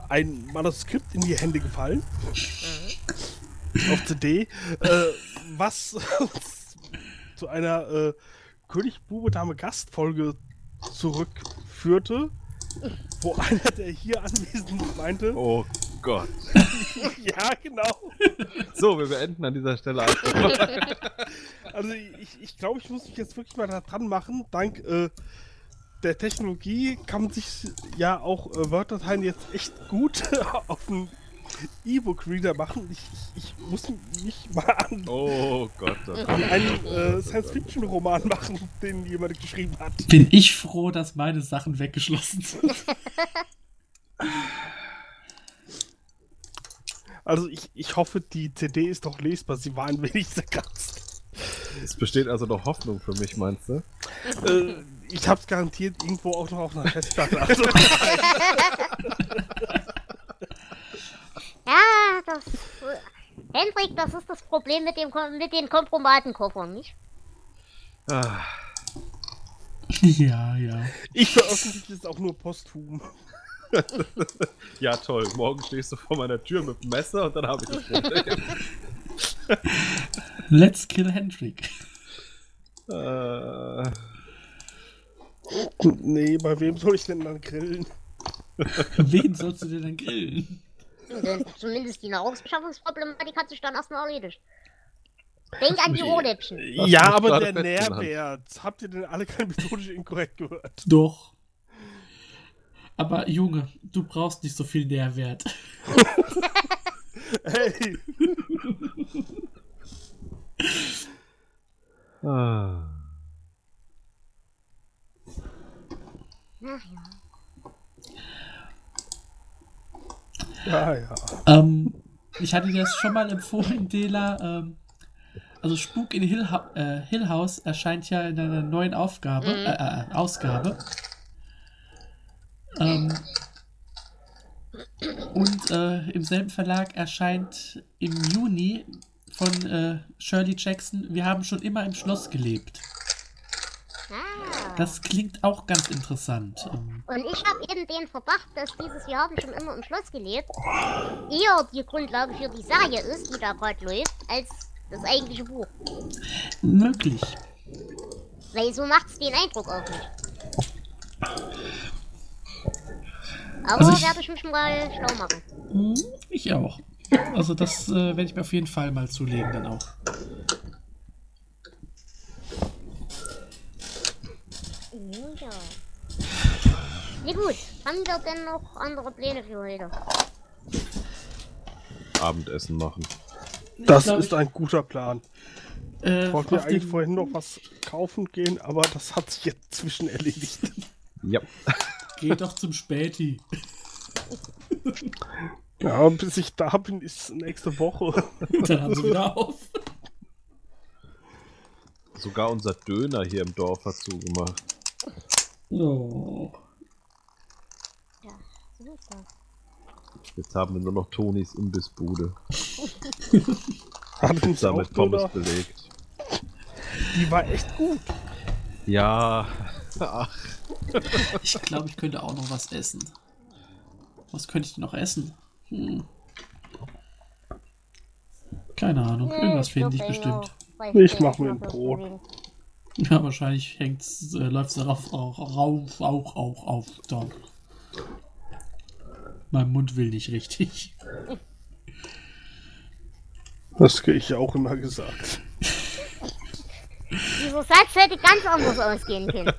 [SPEAKER 4] ein Manuskript in die Hände gefallen. Auf CD. Äh, was zu einer äh, König Bube Dame Gastfolge zurückführte, wo einer der hier Anwesenden meinte,
[SPEAKER 5] Oh Gott.
[SPEAKER 4] ja genau.
[SPEAKER 5] So, wir beenden an dieser Stelle.
[SPEAKER 4] Also ich, ich glaube, ich muss mich jetzt wirklich mal da dran machen. Dank äh, der Technologie kann man sich ja auch äh, Word-Dateien jetzt echt gut auf einen E-Book-Reader machen. Ich, ich, ich muss mich mal an,
[SPEAKER 5] Oh Gott. oh
[SPEAKER 4] an einen äh, Science-Fiction-Roman machen, den jemand geschrieben hat.
[SPEAKER 2] Bin ich froh, dass meine Sachen weggeschlossen sind.
[SPEAKER 4] Also ich, ich hoffe, die CD ist doch lesbar. Sie war ein wenig zerkratzt.
[SPEAKER 5] Es besteht also noch Hoffnung für mich, meinst du?
[SPEAKER 4] äh, ich hab's garantiert irgendwo auch noch auf einer Festplatte. Also,
[SPEAKER 3] Ja, das. Hendrik, das ist das Problem mit, dem, Kom- mit den Kompromatenkoffern, nicht?
[SPEAKER 5] Ah,
[SPEAKER 2] ja, ja.
[SPEAKER 4] ich veröffentliche es auch nur posthum.
[SPEAKER 5] ja, toll. Morgen stehst du vor meiner Tür mit dem Messer und dann habe ich das Problem.
[SPEAKER 2] Let's kill Hendrik.
[SPEAKER 5] äh,
[SPEAKER 4] Nee, bei wem soll ich denn dann grillen?
[SPEAKER 2] Wen sollst du denn dann grillen?
[SPEAKER 3] Denn zumindest die Nahrungsbeschaffungsproblematik hat sich dann erstmal erledigt. Denk an die Ohrläppchen.
[SPEAKER 5] Hast
[SPEAKER 4] ja, aber der. Nährwert. Habt ihr denn alle kein methodisch inkorrekt gehört?
[SPEAKER 2] Doch. Aber Junge, du brauchst nicht so viel Nährwert.
[SPEAKER 4] Hey,
[SPEAKER 5] ah.
[SPEAKER 4] ja, ja.
[SPEAKER 2] Ähm, ich hatte dir das schon mal empfohlen, Dela. Ähm, also Spuk in Hill, äh, Hill House erscheint ja in einer neuen Aufgabe,
[SPEAKER 3] Mhm.
[SPEAKER 2] äh, äh, Ausgabe. Ähm, und äh, im selben Verlag erscheint im Juni von äh, Shirley Jackson Wir haben schon immer im Schloss gelebt. Das klingt auch ganz interessant.
[SPEAKER 3] Und ich habe eben den Verdacht, dass dieses Wir haben schon immer im Schloss gelebt eher die Grundlage für die Serie ist, die da gerade läuft, als das eigentliche Buch.
[SPEAKER 2] möglich.
[SPEAKER 3] Weil so macht's den Eindruck auch nicht. Aber
[SPEAKER 2] Also ich-
[SPEAKER 3] werde ich mich mal schlau machen.
[SPEAKER 2] Hm, Ich auch. Also das äh, werde ich mir auf jeden Fall mal zulegen dann auch.
[SPEAKER 3] Nun ja. Na gut, haben wir denn noch andere Pläne für heute?
[SPEAKER 5] Abendessen machen.
[SPEAKER 4] Das
[SPEAKER 2] glaub,
[SPEAKER 4] ist ein guter Plan.
[SPEAKER 2] Äh,
[SPEAKER 4] Ich wollte mir eigentlich vorhin noch was kaufen gehen, aber das hat sich jetzt zwischen erledigt.
[SPEAKER 5] Ja.
[SPEAKER 2] Geh doch zum Späti.
[SPEAKER 4] Ja, bis ich da bin, ist nächste Woche.
[SPEAKER 2] Dann haben sie wieder auf.
[SPEAKER 5] Sogar unser Döner hier im Dorf hat zugemacht.
[SPEAKER 2] Oh.
[SPEAKER 3] Das.
[SPEAKER 5] Jetzt haben wir nur noch Tonis Imbissbude.
[SPEAKER 4] Hat uns
[SPEAKER 5] Pizza
[SPEAKER 4] auch
[SPEAKER 5] mit Pommes
[SPEAKER 4] Döner.
[SPEAKER 5] belegt.
[SPEAKER 4] Die war echt gut.
[SPEAKER 5] Ja. Ach,
[SPEAKER 2] Ich glaube, ich könnte auch noch was essen. Was könnte ich denn noch essen? Hm. Keine Ahnung. Irgendwas finde ich bestimmt.
[SPEAKER 4] Ich mach mir ein Brot.
[SPEAKER 2] Ja, wahrscheinlich hängt's, äh, läuft's darauf auch rauf, auch, auch, auf. Da. Mein Mund will nicht richtig.
[SPEAKER 4] Das krieg ich auch immer gesagt.
[SPEAKER 3] Dieser Satz hätte ganz anders ausgehen können.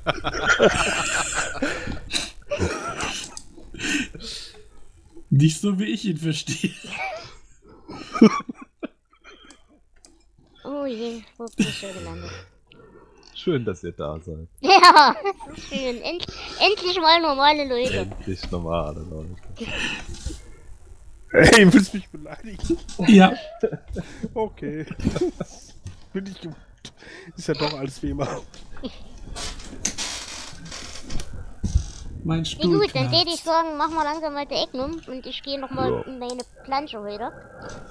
[SPEAKER 2] Nicht so, wie ich ihn verstehe.
[SPEAKER 3] Oh je, wo bin ich schon gelandet?
[SPEAKER 5] Schön, dass ihr da seid.
[SPEAKER 3] Ja, das ist schön. End endlich mal normale Leute.
[SPEAKER 5] Endlich normale Leute.
[SPEAKER 4] Ey, willst du mich beleidigen?
[SPEAKER 2] Ja.
[SPEAKER 4] Okay. Bin ich gewohnt. Ist ja doch alles wie immer.
[SPEAKER 2] Mein
[SPEAKER 3] Na
[SPEAKER 2] Stuhl
[SPEAKER 3] gut, dann würde ich sagen, machen wir langsam mal die Ecken um und ich gehe nochmal
[SPEAKER 5] Ja.
[SPEAKER 3] in meine Plansche wieder.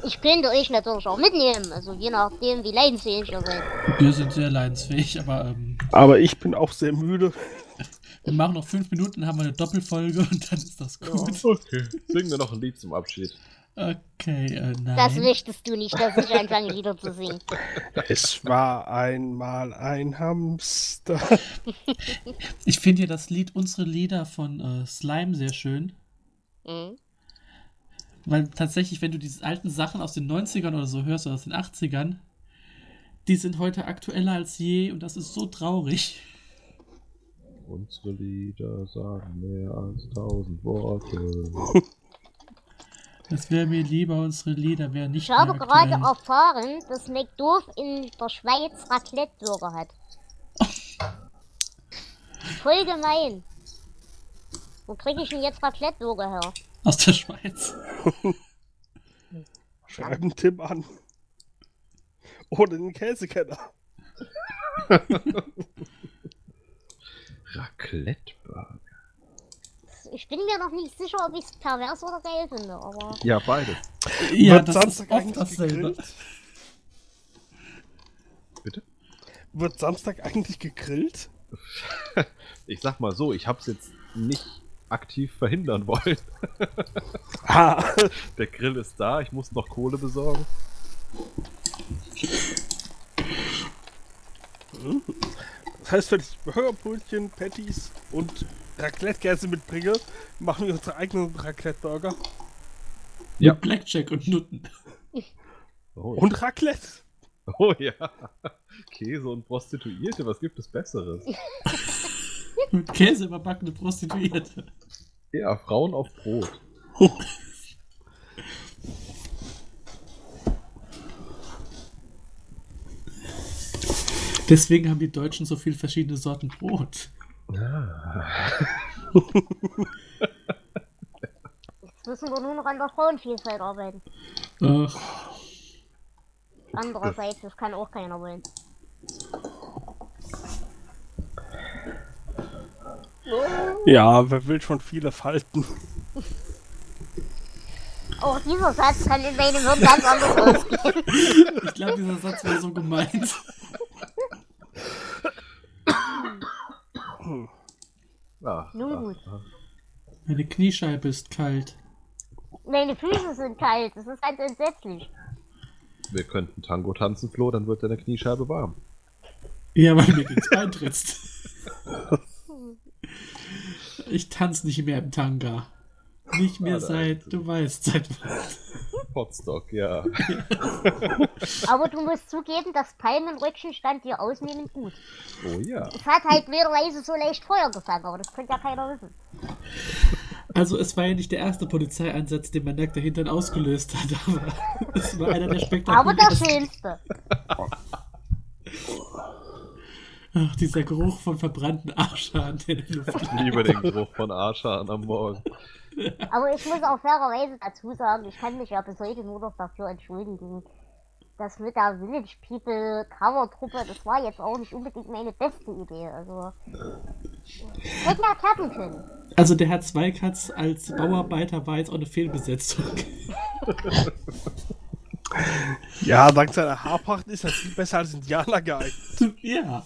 [SPEAKER 3] Ich könnte euch natürlich auch mitnehmen, also je nachdem, wie leidensfähig ihr seid.
[SPEAKER 2] Wir sind sehr leidensfähig, aber ähm,
[SPEAKER 4] Aber ich bin auch sehr müde.
[SPEAKER 2] wir machen noch fünf Minuten, haben wir eine Doppelfolge und dann ist das gut.
[SPEAKER 5] Okay. Singen wir noch ein Lied zum Abschied.
[SPEAKER 2] Okay, äh, nein.
[SPEAKER 3] Das möchtest du nicht, dass ich anfange wieder zu singen.
[SPEAKER 4] Es war einmal ein Hamster.
[SPEAKER 2] Ich finde ja das Lied Unsere Lieder von äh, Slime sehr schön.
[SPEAKER 3] Mhm.
[SPEAKER 2] Weil tatsächlich, wenn du diese alten Sachen aus den 90ern oder so hörst, oder aus den 80ern, die sind heute aktueller als je und das ist so traurig.
[SPEAKER 5] Unsere Lieder sagen mehr als tausend Worte.
[SPEAKER 2] Das wäre mir lieber, unsere Lieder wären nicht
[SPEAKER 3] Ich habe gerade erfahren, dass McDoof in der Schweiz Raclette-Burger hat. Voll gemein. Wo kriege ich denn jetzt Raclette-Burger her?
[SPEAKER 2] Aus der Schweiz.
[SPEAKER 4] Schreib einen Tipp an. Oder den Käsekenner.
[SPEAKER 5] Raclette Burger.
[SPEAKER 3] Ich bin mir noch nicht sicher, ob ich es pervers oder geil finde, aber
[SPEAKER 5] Ja, beides.
[SPEAKER 2] Ja,
[SPEAKER 4] Wird
[SPEAKER 2] das ist
[SPEAKER 4] Samstag
[SPEAKER 2] oft
[SPEAKER 4] eigentlich
[SPEAKER 2] dasselbe.
[SPEAKER 4] gegrillt?
[SPEAKER 5] Bitte?
[SPEAKER 4] Wird Samstag eigentlich gegrillt?
[SPEAKER 5] Ich sag mal so, ich hab's jetzt nicht aktiv verhindern wollen.
[SPEAKER 4] Ah,
[SPEAKER 5] Der Grill ist da, ich muss noch Kohle besorgen.
[SPEAKER 4] das heißt, wenn ich Burgerbrötchen, Patties und Raclette-Käse mitbringe, machen wir unsere eigenen Raclette-Burger.
[SPEAKER 5] Ja.
[SPEAKER 2] Mit Blackjack und Nutten.
[SPEAKER 5] Oh, ja.
[SPEAKER 4] Und Raclette.
[SPEAKER 5] oh ja. Käse und Prostituierte, was gibt es Besseres?
[SPEAKER 2] Mit Käse überbackene Prostituierte.
[SPEAKER 5] Ja, Frauen auf Brot.
[SPEAKER 2] Deswegen haben die Deutschen so viele verschiedene Sorten Brot.
[SPEAKER 3] Jetzt müssen wir nur noch an der Frauenvielfalt arbeiten.
[SPEAKER 2] Ach,
[SPEAKER 3] Andererseits, das kann auch keiner wollen.
[SPEAKER 4] Ja, wer will schon viele Falten?
[SPEAKER 3] Auch dieser Satz kann in meinem Hirn ganz anders ausgehen.
[SPEAKER 2] ich glaube, dieser Satz war so gemeint.
[SPEAKER 5] Ach,
[SPEAKER 3] Nun
[SPEAKER 5] ach.
[SPEAKER 2] Meine Kniescheibe ist kalt.
[SPEAKER 3] Meine Füße sind kalt, das ist ganz entsetzlich.
[SPEAKER 5] Wir könnten Tango tanzen, Flo, dann wird deine Kniescheibe warm.
[SPEAKER 2] Ja, weil du mir ins Bein trittst. Ich tanze nicht mehr im Tanga. Nicht mehr
[SPEAKER 5] Ah,
[SPEAKER 2] seit, du weißt, seit was.
[SPEAKER 5] Potstock, ja.
[SPEAKER 3] Aber du musst zugeben, das Palmenröckchen stand dir ausnehmend gut.
[SPEAKER 5] Oh ja.
[SPEAKER 3] Es hat halt blöderweise so leicht Feuer gefangen, aber das könnte ja keiner wissen.
[SPEAKER 2] Also es war ja nicht der erste Polizeieinsatz, den mein nackter Hintern ausgelöst hat, aber es war einer der
[SPEAKER 3] Aber der
[SPEAKER 2] spektakulärsten.
[SPEAKER 3] schönste.
[SPEAKER 2] Ach, dieser Geruch von verbrannten Arschhaaren, der in der Luft
[SPEAKER 5] Ich liebe den Geruch von Arschhahn am Morgen.
[SPEAKER 3] Aber ich muss auch fairerweise dazu sagen, ich kann mich ja bis heute nur noch dafür entschuldigen. Das mit der Village People Cover-Truppe, das war jetzt auch nicht unbedingt meine beste Idee. Also. Hätte ja klappen können.
[SPEAKER 2] Also der Herr Zweikatz als Bauarbeiter war jetzt auch eine Fehlbesetzung.
[SPEAKER 4] Ja, dank seiner Haarpracht ist er viel besser als Indianer geeignet.
[SPEAKER 2] ja.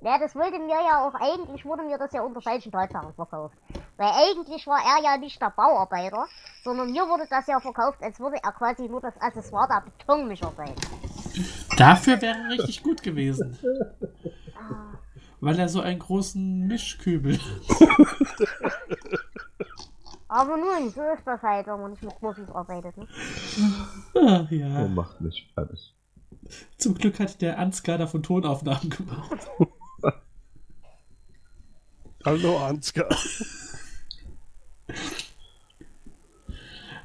[SPEAKER 3] Ja, das wollte mir ja auch, eigentlich wurde mir das ja unter falschen Tatsachen verkauft. Weil eigentlich war er ja nicht der Bauarbeiter, sondern mir wurde das ja verkauft, als würde er quasi nur das Accessoire der Betonmischer sein.
[SPEAKER 2] Dafür wäre er richtig gut gewesen. Weil er so einen großen Mischkübel hat.
[SPEAKER 3] Aber nun, so ist das halt, wenn man nicht mit Profis arbeitet. Ne?
[SPEAKER 2] Ach
[SPEAKER 5] Oh,
[SPEAKER 2] ja.
[SPEAKER 5] macht mich fertig.
[SPEAKER 2] Zum Glück hat der Ansgar davon Tonaufnahmen gemacht.
[SPEAKER 4] Hallo Ansgar.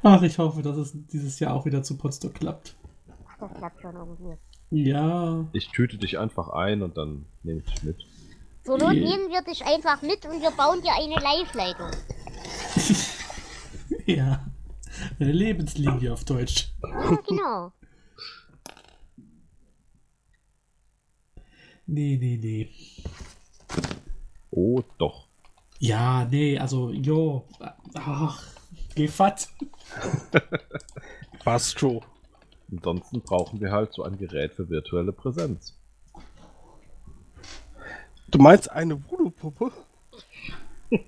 [SPEAKER 2] Ach, ich hoffe, dass es dieses Jahr auch wieder zu Potsdam klappt.
[SPEAKER 3] Ach, das klappt schon irgendwie.
[SPEAKER 2] Ja.
[SPEAKER 5] Ich tüte dich einfach ein und dann nehme ich dich mit.
[SPEAKER 3] Zur Not
[SPEAKER 2] Je-
[SPEAKER 3] nehmen wir dich einfach mit und wir bauen dir eine Live-Leitung.
[SPEAKER 2] Ja. Eine Lebenslinie auf Deutsch.
[SPEAKER 3] Ja, genau.
[SPEAKER 2] Nee, nee, nee.
[SPEAKER 5] Oh, doch.
[SPEAKER 2] Ja, nee, also, jo. Ach, gefat.
[SPEAKER 4] Passt schon.
[SPEAKER 5] Ansonsten brauchen wir halt so ein Gerät für virtuelle Präsenz.
[SPEAKER 4] Du meinst eine Voodoo-Puppe?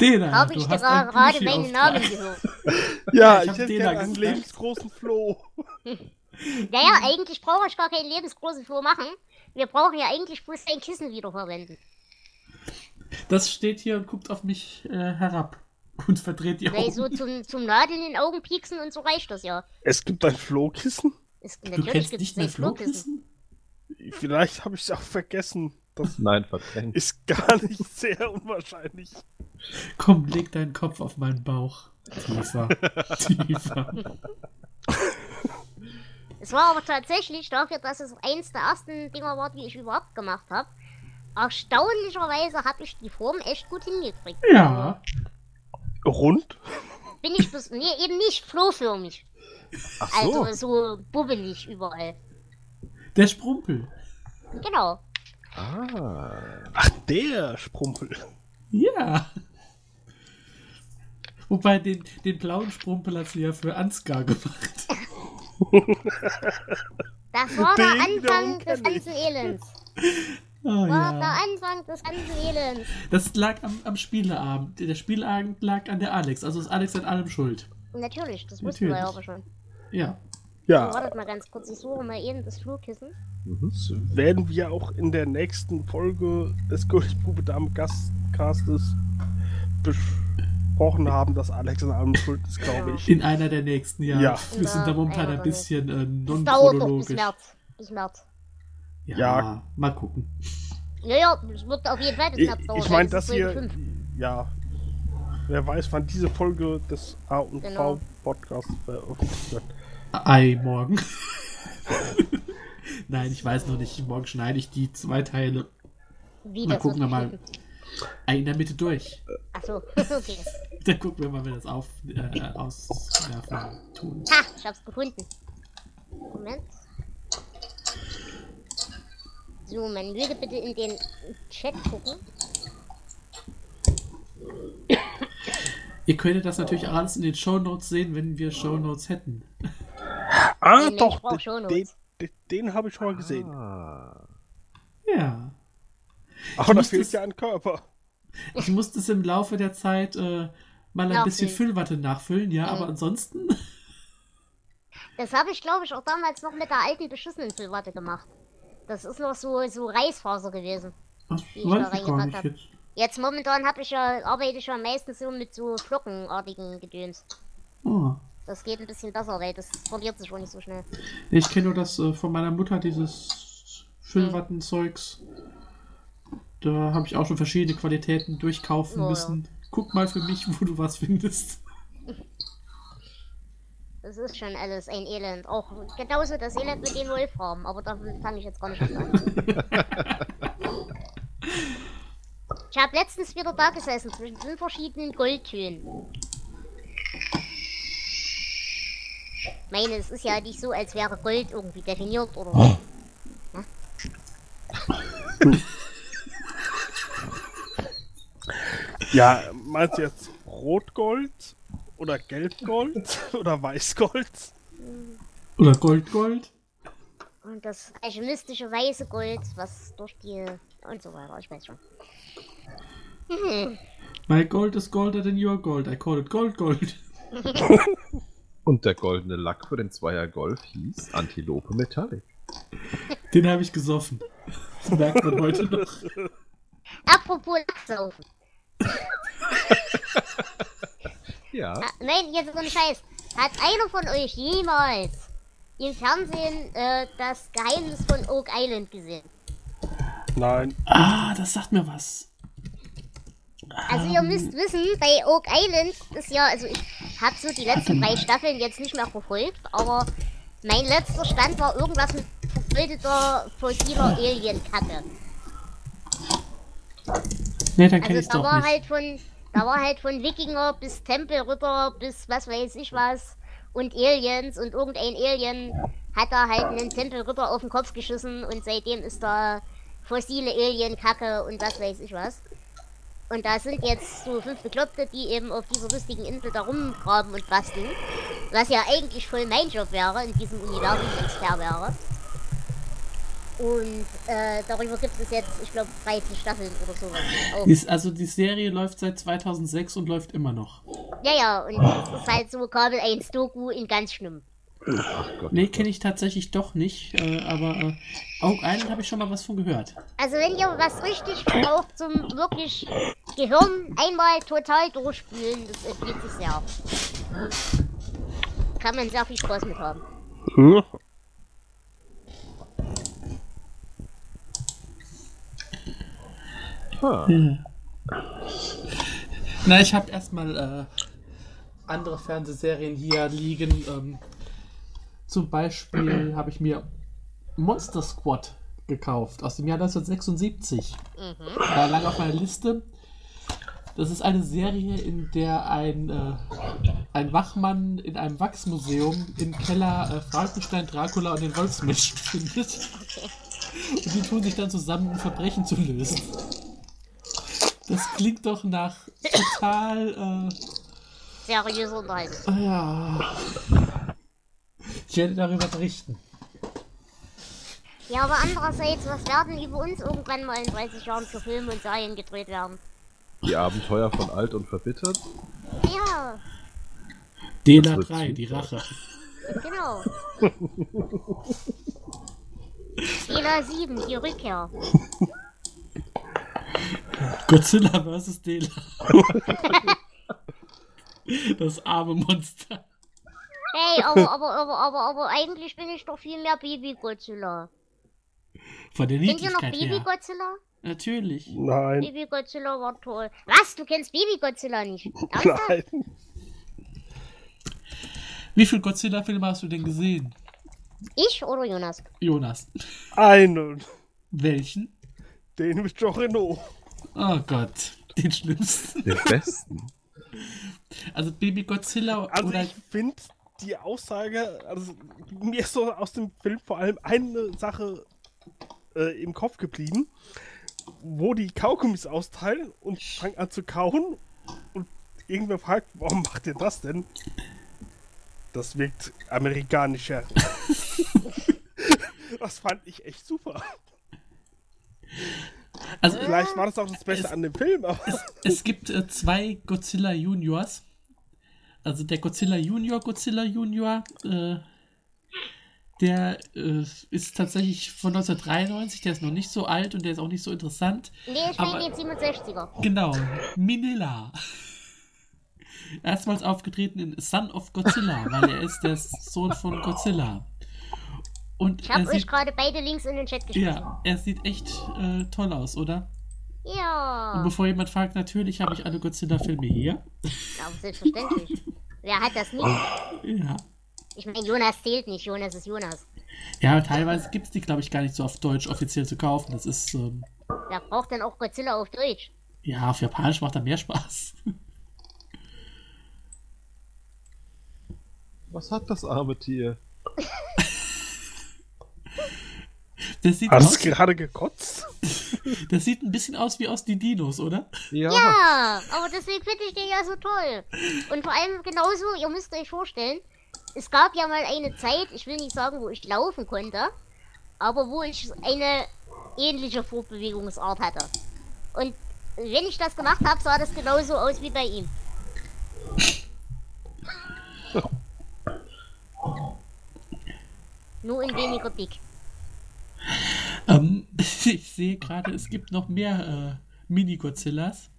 [SPEAKER 2] Dena,
[SPEAKER 3] Habe
[SPEAKER 2] du
[SPEAKER 3] ich
[SPEAKER 2] hast
[SPEAKER 3] gerade meinen Namen gehört.
[SPEAKER 4] Ja,
[SPEAKER 2] ich
[SPEAKER 4] ich, hätte
[SPEAKER 2] den
[SPEAKER 4] gerne
[SPEAKER 2] da
[SPEAKER 4] einen lebensgroßen Floh.
[SPEAKER 3] Naja, eigentlich brauche ich gar keinen lebensgroßen Flur machen. Wir brauchen ja eigentlich bloß ein Kissen wiederverwenden.
[SPEAKER 2] Das steht hier und guckt auf mich äh, herab. Und verdreht die
[SPEAKER 3] Weil
[SPEAKER 2] Augen.
[SPEAKER 3] so zum, zum Nadeln in den Augen pieksen und so reicht das ja.
[SPEAKER 4] Es gibt ein Flohkissen.
[SPEAKER 3] Ist,
[SPEAKER 2] du
[SPEAKER 3] natürlich
[SPEAKER 2] kennst
[SPEAKER 3] gibt
[SPEAKER 2] nicht
[SPEAKER 3] es
[SPEAKER 2] mehr. Flohkissen?
[SPEAKER 4] Vielleicht habe ich es auch vergessen. Das
[SPEAKER 5] Nein, verdrängt.
[SPEAKER 4] ist gar nicht sehr unwahrscheinlich.
[SPEAKER 2] Komm, leg deinen Kopf auf meinen Bauch. Tiefer. Tiefer.
[SPEAKER 3] Es war aber tatsächlich dafür, dass es eins der ersten Dinger war, die ich überhaupt gemacht habe. Erstaunlicherweise habe ich die Form echt gut hingekriegt.
[SPEAKER 2] Ja.
[SPEAKER 4] Rund?
[SPEAKER 3] Bin ich bis. Nee, eben nicht flohförmig.
[SPEAKER 5] Ach so.
[SPEAKER 3] Also so bubbelig überall.
[SPEAKER 2] Der Sprumpel.
[SPEAKER 3] Genau.
[SPEAKER 5] Ah.
[SPEAKER 4] Ach, der Sprumpel.
[SPEAKER 2] Ja. Wobei den, den blauen Sprumpel hat sie ja für Ansgar gemacht.
[SPEAKER 3] Das war der Anfang des ganzen Elends.
[SPEAKER 2] Oh,
[SPEAKER 3] War der
[SPEAKER 2] ja.
[SPEAKER 3] Anfang des ganzen Elends.
[SPEAKER 2] Das lag am, am Spieleabend. Der Spieleabend lag an der Alex. Also ist Alex an allem schuld.
[SPEAKER 3] Natürlich, das wussten wir ja
[SPEAKER 2] Natürlich.
[SPEAKER 3] aber schon.
[SPEAKER 2] Ja.
[SPEAKER 3] So,
[SPEAKER 4] Ja,
[SPEAKER 3] wartet mal ganz kurz, ich suche mal eben das Flurkissen.
[SPEAKER 5] Mhm.
[SPEAKER 4] das werden wir auch in der nächsten Folge des Königsbube Dame Gastcastes besprochen haben, dass Alex an allem schuld ist, glaube ich.
[SPEAKER 2] In einer der nächsten, ja.
[SPEAKER 4] Ja.
[SPEAKER 2] Wir sind da momentan ein bisschen äh,
[SPEAKER 3] Das dauert doch bis
[SPEAKER 2] non-chronologisch.
[SPEAKER 3] März. Bis März.
[SPEAKER 2] Ja,
[SPEAKER 4] Ja.
[SPEAKER 2] mal gucken.
[SPEAKER 3] Ja, ja, es wird auf jeden Fall bis
[SPEAKER 4] Ich,
[SPEAKER 3] März dauern.
[SPEAKER 4] ich meine, ihr.
[SPEAKER 3] fünf.
[SPEAKER 4] Ja. Wer weiß, wann diese Folge des A und
[SPEAKER 3] Genau.
[SPEAKER 4] V Podcasts veröffentlicht wird.
[SPEAKER 2] Ei, morgen. Nein, ich weiß noch nicht. Morgen schneide ich die zwei Teile.
[SPEAKER 3] Wie
[SPEAKER 2] Mal
[SPEAKER 3] das
[SPEAKER 2] gucken mal.
[SPEAKER 3] geschnitten.
[SPEAKER 2] Ei, in der Mitte durch.
[SPEAKER 3] Achso, okay.
[SPEAKER 2] Dann gucken wir mal, wenn wir das auf, äh, auswerfen tun.
[SPEAKER 3] Ha, ich hab's gefunden. Moment. So, man möge bitte in den Chat gucken.
[SPEAKER 2] Ihr könntet das natürlich alles in den Shownotes sehen, wenn wir Shownotes hätten.
[SPEAKER 4] Ah,
[SPEAKER 3] Nee,
[SPEAKER 4] doch, den, den, den habe ich schon mal gesehen.
[SPEAKER 5] Ah.
[SPEAKER 2] Ja.
[SPEAKER 4] Aber da
[SPEAKER 2] muss
[SPEAKER 4] fehlt
[SPEAKER 2] das-
[SPEAKER 4] ja ein Körper.
[SPEAKER 2] Ich musste es im Laufe der Zeit äh, mal ein bisschen
[SPEAKER 3] Nachfüllen.
[SPEAKER 2] Füllwatte nachfüllen, ja,
[SPEAKER 3] Mhm.
[SPEAKER 2] aber ansonsten.
[SPEAKER 3] Das habe ich, glaube ich, auch damals noch mit der alten beschissenen Füllwatte gemacht. Das ist noch so, so Reisfaser gewesen.
[SPEAKER 2] Was
[SPEAKER 3] Die ich da
[SPEAKER 2] weiß ich gar
[SPEAKER 3] reingepackt
[SPEAKER 2] jetzt.
[SPEAKER 3] Jetzt momentan habe ich ja, arbeite ich ja meistens so mit so flockenartigen Gedöns.
[SPEAKER 2] Oh.
[SPEAKER 3] Das geht ein bisschen besser, weil das verliert sich schon nicht so schnell.
[SPEAKER 2] Ich kenne nur das äh, von meiner Mutter, dieses Füllwattenzeugs. Da habe ich auch schon verschiedene Qualitäten durchkaufen
[SPEAKER 3] Oh, ja.
[SPEAKER 2] müssen. Guck mal für mich, wo du was findest.
[SPEAKER 3] Das ist schon alles ein Elend. Auch genauso das Elend mit den Wolfraben, aber davon fange ich jetzt gar nicht an. Ich habe letztens wieder da gesessen zwischen fünf verschiedenen Goldtönen. Ich meine, es ist ja nicht so, als wäre Gold irgendwie definiert oder so.
[SPEAKER 4] Ja, meinst du jetzt Rotgold oder Gelbgold oder Weißgold?
[SPEAKER 2] Oder Gold, Gold.
[SPEAKER 3] Und das alchemistische weiße Gold, was durch die... und so weiter, ich weiß schon. Hm.
[SPEAKER 2] My gold is golder than your gold. I call it gold, gold.
[SPEAKER 5] Und der goldene Lack für den Zweier Golf hieß Antilope Metallic.
[SPEAKER 2] Den habe ich gesoffen. Das merkt man heute noch.
[SPEAKER 3] Apropos Lacksaufen.
[SPEAKER 5] Ja,
[SPEAKER 3] Ah, nein, jetzt so ein Scheiß. Hat einer von euch jemals im Fernsehen äh, das Geheimnis von Oak Island gesehen?
[SPEAKER 4] Nein.
[SPEAKER 2] Ah, das sagt mir was.
[SPEAKER 3] Also ihr müsst wissen, bei Oak Island ist ja, also ich habe so die letzten drei Staffeln jetzt nicht mehr verfolgt, aber mein letzter Stand war irgendwas mit vergoldeter fossiler Alien-Kacke.
[SPEAKER 2] Nee, dann kenne
[SPEAKER 3] Also
[SPEAKER 2] ich
[SPEAKER 3] da
[SPEAKER 2] doch
[SPEAKER 3] war
[SPEAKER 2] nicht.
[SPEAKER 3] halt von, da war halt von Wikinger bis Tempelritter bis was weiß ich was und Aliens und irgendein Alien hat da halt einen Tempelritter auf den Kopf geschissen und seitdem ist da fossile Alien-Kacke und was weiß ich was. Und da sind jetzt so fünf Bekloppte, die eben auf dieser lustigen Insel da rumgraben und basteln. Was ja eigentlich voll mein Job wäre in diesem Universum, wenn es fair wäre. Und äh, darüber gibt es jetzt, ich glaube, 13 Staffeln oder sowas.
[SPEAKER 2] Die ist- Also die Serie läuft seit 2006 und läuft immer noch.
[SPEAKER 3] Ja, ja, und das ist halt so Kabel 1 Doku in ganz schlimm.
[SPEAKER 5] ach Gott.
[SPEAKER 2] Nee, kenne ich tatsächlich doch nicht, äh, aber äh, Oak Island habe ich schon mal was von gehört.
[SPEAKER 3] Also wenn ihr was richtig braucht zum wirklich Gehirn einmal total durchspülen, das empfiehlt sich sehr. Kann man sehr viel Spaß mit haben.
[SPEAKER 4] Hm?
[SPEAKER 5] Ah,
[SPEAKER 2] Na, ich habe erstmal äh, andere Fernsehserien hier liegen. Ähm, zum Beispiel habe ich mir Monster Squad gekauft aus dem Jahr 1976. War lange auf meiner Liste. Das ist eine Serie, in der ein, äh, ein Wachmann in einem Wachsmuseum im Keller äh, Frankenstein, Dracula und den Wolfsmenschen findet. Und die tun sich dann zusammen, ein Verbrechen zu lösen. Das klingt doch nach total,
[SPEAKER 3] Seriöse Unterhaltung.
[SPEAKER 2] äh, ja. Ich werde darüber berichten.
[SPEAKER 3] Ja, aber andererseits, was werden über uns irgendwann mal in 30 Jahren für Filme und Serien gedreht werden?
[SPEAKER 5] die Abenteuer von Alt und Verbittert.
[SPEAKER 3] Ja,
[SPEAKER 2] Dela
[SPEAKER 5] wird
[SPEAKER 2] 3, die. Rache.
[SPEAKER 3] genau. Dela 7, die Rückkehr.
[SPEAKER 2] Godzilla vs. Dela. Das arme Monster.
[SPEAKER 3] Hey, aber, aber, aber, aber, aber eigentlich bin ich doch viel mehr Baby-Godzilla.
[SPEAKER 2] Von der
[SPEAKER 3] Kennt ihr noch. Baby-Godzilla?
[SPEAKER 2] Natürlich.
[SPEAKER 4] Nein.
[SPEAKER 3] Baby-Godzilla war toll. Was? Du kennst Baby-Godzilla nicht?
[SPEAKER 4] Nein.
[SPEAKER 2] Wie viele Godzilla-Filme hast du denn gesehen,
[SPEAKER 3] Ich oder Jonas?
[SPEAKER 2] Jonas?
[SPEAKER 4] Einen.
[SPEAKER 2] Welchen?
[SPEAKER 4] Den mit Jean Reno.
[SPEAKER 2] Oh Gott, den schlimmsten.
[SPEAKER 5] Den besten.
[SPEAKER 2] Also Baby Godzilla
[SPEAKER 4] Also
[SPEAKER 2] oder
[SPEAKER 4] ich finde die Aussage, also mir ist so aus dem Film vor allem eine Sache äh, im Kopf geblieben, wo die Kaugummis austeilen und fangen an zu kauen und irgendwer fragt, warum macht ihr das denn? Das wirkt amerikanischer. das fand ich echt super.
[SPEAKER 2] Also
[SPEAKER 4] Vielleicht war das auch das Beste
[SPEAKER 2] Es-
[SPEAKER 4] an dem Film, aber
[SPEAKER 2] es gibt äh, zwei Godzilla Juniors. Also der Godzilla Junior, Godzilla Junior, äh, der äh, ist tatsächlich von 1993, der ist noch nicht so alt und der ist auch nicht so interessant.
[SPEAKER 3] Nee, ich
[SPEAKER 2] Aber-
[SPEAKER 3] den 67er.
[SPEAKER 2] Genau, Minilla. Erstmals aufgetreten in Son of Godzilla, weil er ist der Sohn von Godzilla. Und
[SPEAKER 3] Ich habe euch gerade beide Links in den Chat geschrieben.
[SPEAKER 2] ja, er sieht echt äh, toll aus, oder? Und
[SPEAKER 3] Ja.
[SPEAKER 2] bevor jemand fragt, natürlich habe ich alle Godzilla-Filme hier.
[SPEAKER 3] Aber selbstverständlich. Wer hat das nicht?
[SPEAKER 2] Ja.
[SPEAKER 3] Ich meine, Jonas zählt nicht. Jonas ist Jonas.
[SPEAKER 2] Ja, teilweise gibt es die, glaube ich, gar nicht so auf Deutsch offiziell zu kaufen. Das ist, ähm,
[SPEAKER 3] Wer braucht denn auch Godzilla auf Deutsch?
[SPEAKER 2] ja, auf Japanisch macht er mehr Spaß.
[SPEAKER 5] Was hat das arme Tier?
[SPEAKER 2] Das sieht,
[SPEAKER 4] es
[SPEAKER 2] aus,
[SPEAKER 4] gerade gekotzt?
[SPEAKER 2] das sieht ein bisschen aus wie aus die Dinos, oder?
[SPEAKER 5] Ja,
[SPEAKER 3] Ja, aber deswegen finde ich den ja so toll. Und vor allem genauso, ihr müsst euch vorstellen, es gab ja mal eine Zeit, ich will nicht sagen, wo ich laufen konnte, aber wo ich eine ähnliche Fortbewegungsart hatte. Und wenn ich das gemacht habe, sah das genauso aus wie bei ihm. Nur in weniger dick.
[SPEAKER 2] Ähm, ich sehe gerade, es gibt noch mehr äh, Mini-Godzillas.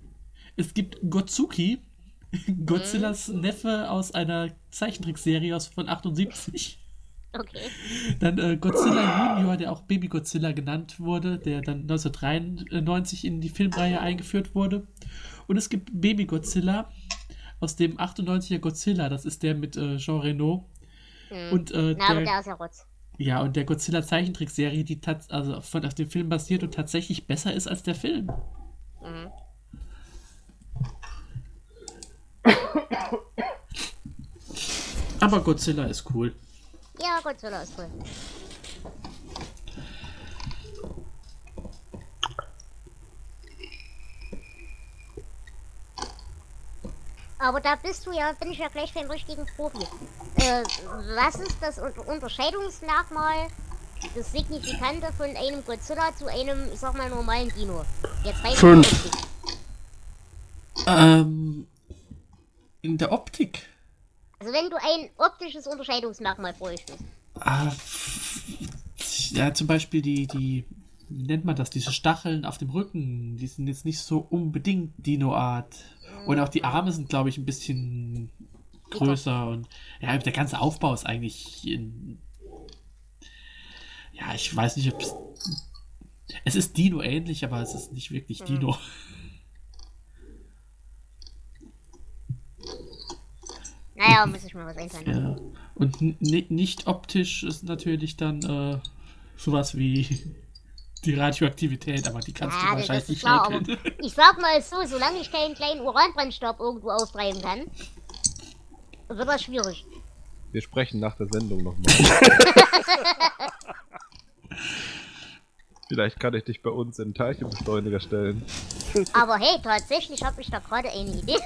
[SPEAKER 2] Es gibt Gotsuki, Godzillas Neffe aus einer Zeichentrickserie aus von 78.
[SPEAKER 3] Okay.
[SPEAKER 2] Dann äh, Godzilla Junior, der auch Baby Godzilla genannt wurde, der dann 1993 in die Filmreihe eingeführt wurde. Und es gibt Baby Godzilla aus dem 98er Godzilla, das ist der mit äh, Jean Reno.
[SPEAKER 3] Hm.
[SPEAKER 2] Und äh,
[SPEAKER 3] Na, aber
[SPEAKER 2] der,
[SPEAKER 3] der ist ja Rotz.
[SPEAKER 2] Ja, und der Godzilla Zeichentrickserie, die also von auf dem Film basiert und tatsächlich besser ist als der Film.
[SPEAKER 3] Mhm.
[SPEAKER 2] Aber Godzilla ist cool.
[SPEAKER 3] Ja, Godzilla ist cool. Aber da bist du ja, bin ich ja gleich beim richtigen Profi. Äh, was ist das Un- Unterscheidungsmerkmal, das Signifikante von einem Godzilla zu einem, ich sag mal, normalen Dino? Jetzt rein in
[SPEAKER 4] Fünf.
[SPEAKER 3] Optik.
[SPEAKER 2] Ähm, in der Optik.
[SPEAKER 3] Also wenn du ein optisches Unterscheidungsmerkmal bräuchtest.
[SPEAKER 2] Ah, ja, zum Beispiel die, die, wie nennt man das, diese Stacheln auf dem Rücken, die sind jetzt nicht so unbedingt Dino-Art. Und auch die Arme sind, glaube ich, ein bisschen größer und ja, der ganze Aufbau ist eigentlich in, ja, ich weiß nicht, ob es, es ist Dino ähnlich, aber es ist nicht wirklich Dino.
[SPEAKER 3] Naja, muss ich mal was einfallen.
[SPEAKER 2] Ja. Und nicht optisch ist natürlich dann äh, sowas wie die Radioaktivität, aber die kannst
[SPEAKER 3] Ja,
[SPEAKER 2] du wahrscheinlich nicht
[SPEAKER 3] klar, aber
[SPEAKER 2] erkennen.
[SPEAKER 3] ich sag mal so, solange ich keinen kleinen Uranbrennstab irgendwo austreiben kann, wird das schwierig.
[SPEAKER 5] wir sprechen nach der Sendung nochmal. Vielleicht kann ich dich bei uns in den Teilchenbeschleuniger stellen.
[SPEAKER 3] Aber hey, tatsächlich habe ich da gerade eine Idee.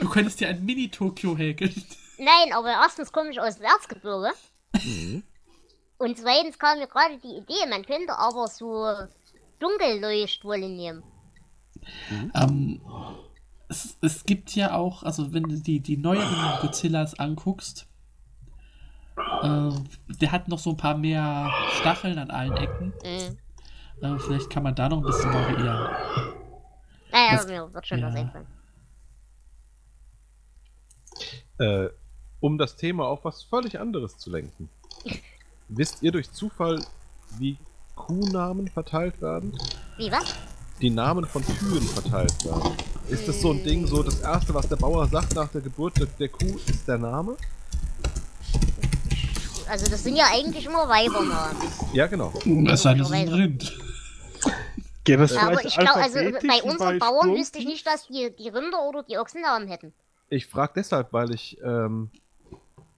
[SPEAKER 2] Du könntest dir ein Mini-Tokio häkeln.
[SPEAKER 3] Nein, aber erstens komme ich aus dem Erzgebirge. Und zweitens kam mir gerade die Idee, man könnte aber so Dunkelleuchtwolle nehmen.
[SPEAKER 2] Ähm, es, es gibt ja auch, also wenn du die, die neueren Godzillas anguckst, äh, der hat noch so ein paar mehr Stacheln an allen Ecken.
[SPEAKER 3] Mhm.
[SPEAKER 2] Äh, vielleicht kann man da noch ein bisschen variieren.
[SPEAKER 3] Naja,
[SPEAKER 2] Das-
[SPEAKER 3] mir wird schon
[SPEAKER 2] ja.
[SPEAKER 3] was einfallen.
[SPEAKER 5] Äh, um das Thema auf was völlig anderes zu lenken. Wisst ihr durch Zufall, wie Kuhnamen verteilt werden?
[SPEAKER 3] Wie was?
[SPEAKER 5] Die Namen von Kühen verteilt werden. Ist das so ein Ding, so das erste, was der Bauer sagt nach der Geburt der, der Kuh, ist der Name?
[SPEAKER 3] Also das sind ja eigentlich immer Weibernamen.
[SPEAKER 5] Ja, genau.
[SPEAKER 2] Es ist ein Rind.
[SPEAKER 4] Geht das
[SPEAKER 3] Ja, aber ich glaube, also bei unseren Bauern wüsste ich nicht, dass die, die Rinder oder die Ochsen Namen hätten.
[SPEAKER 5] Ich frage deshalb, weil ich ähm,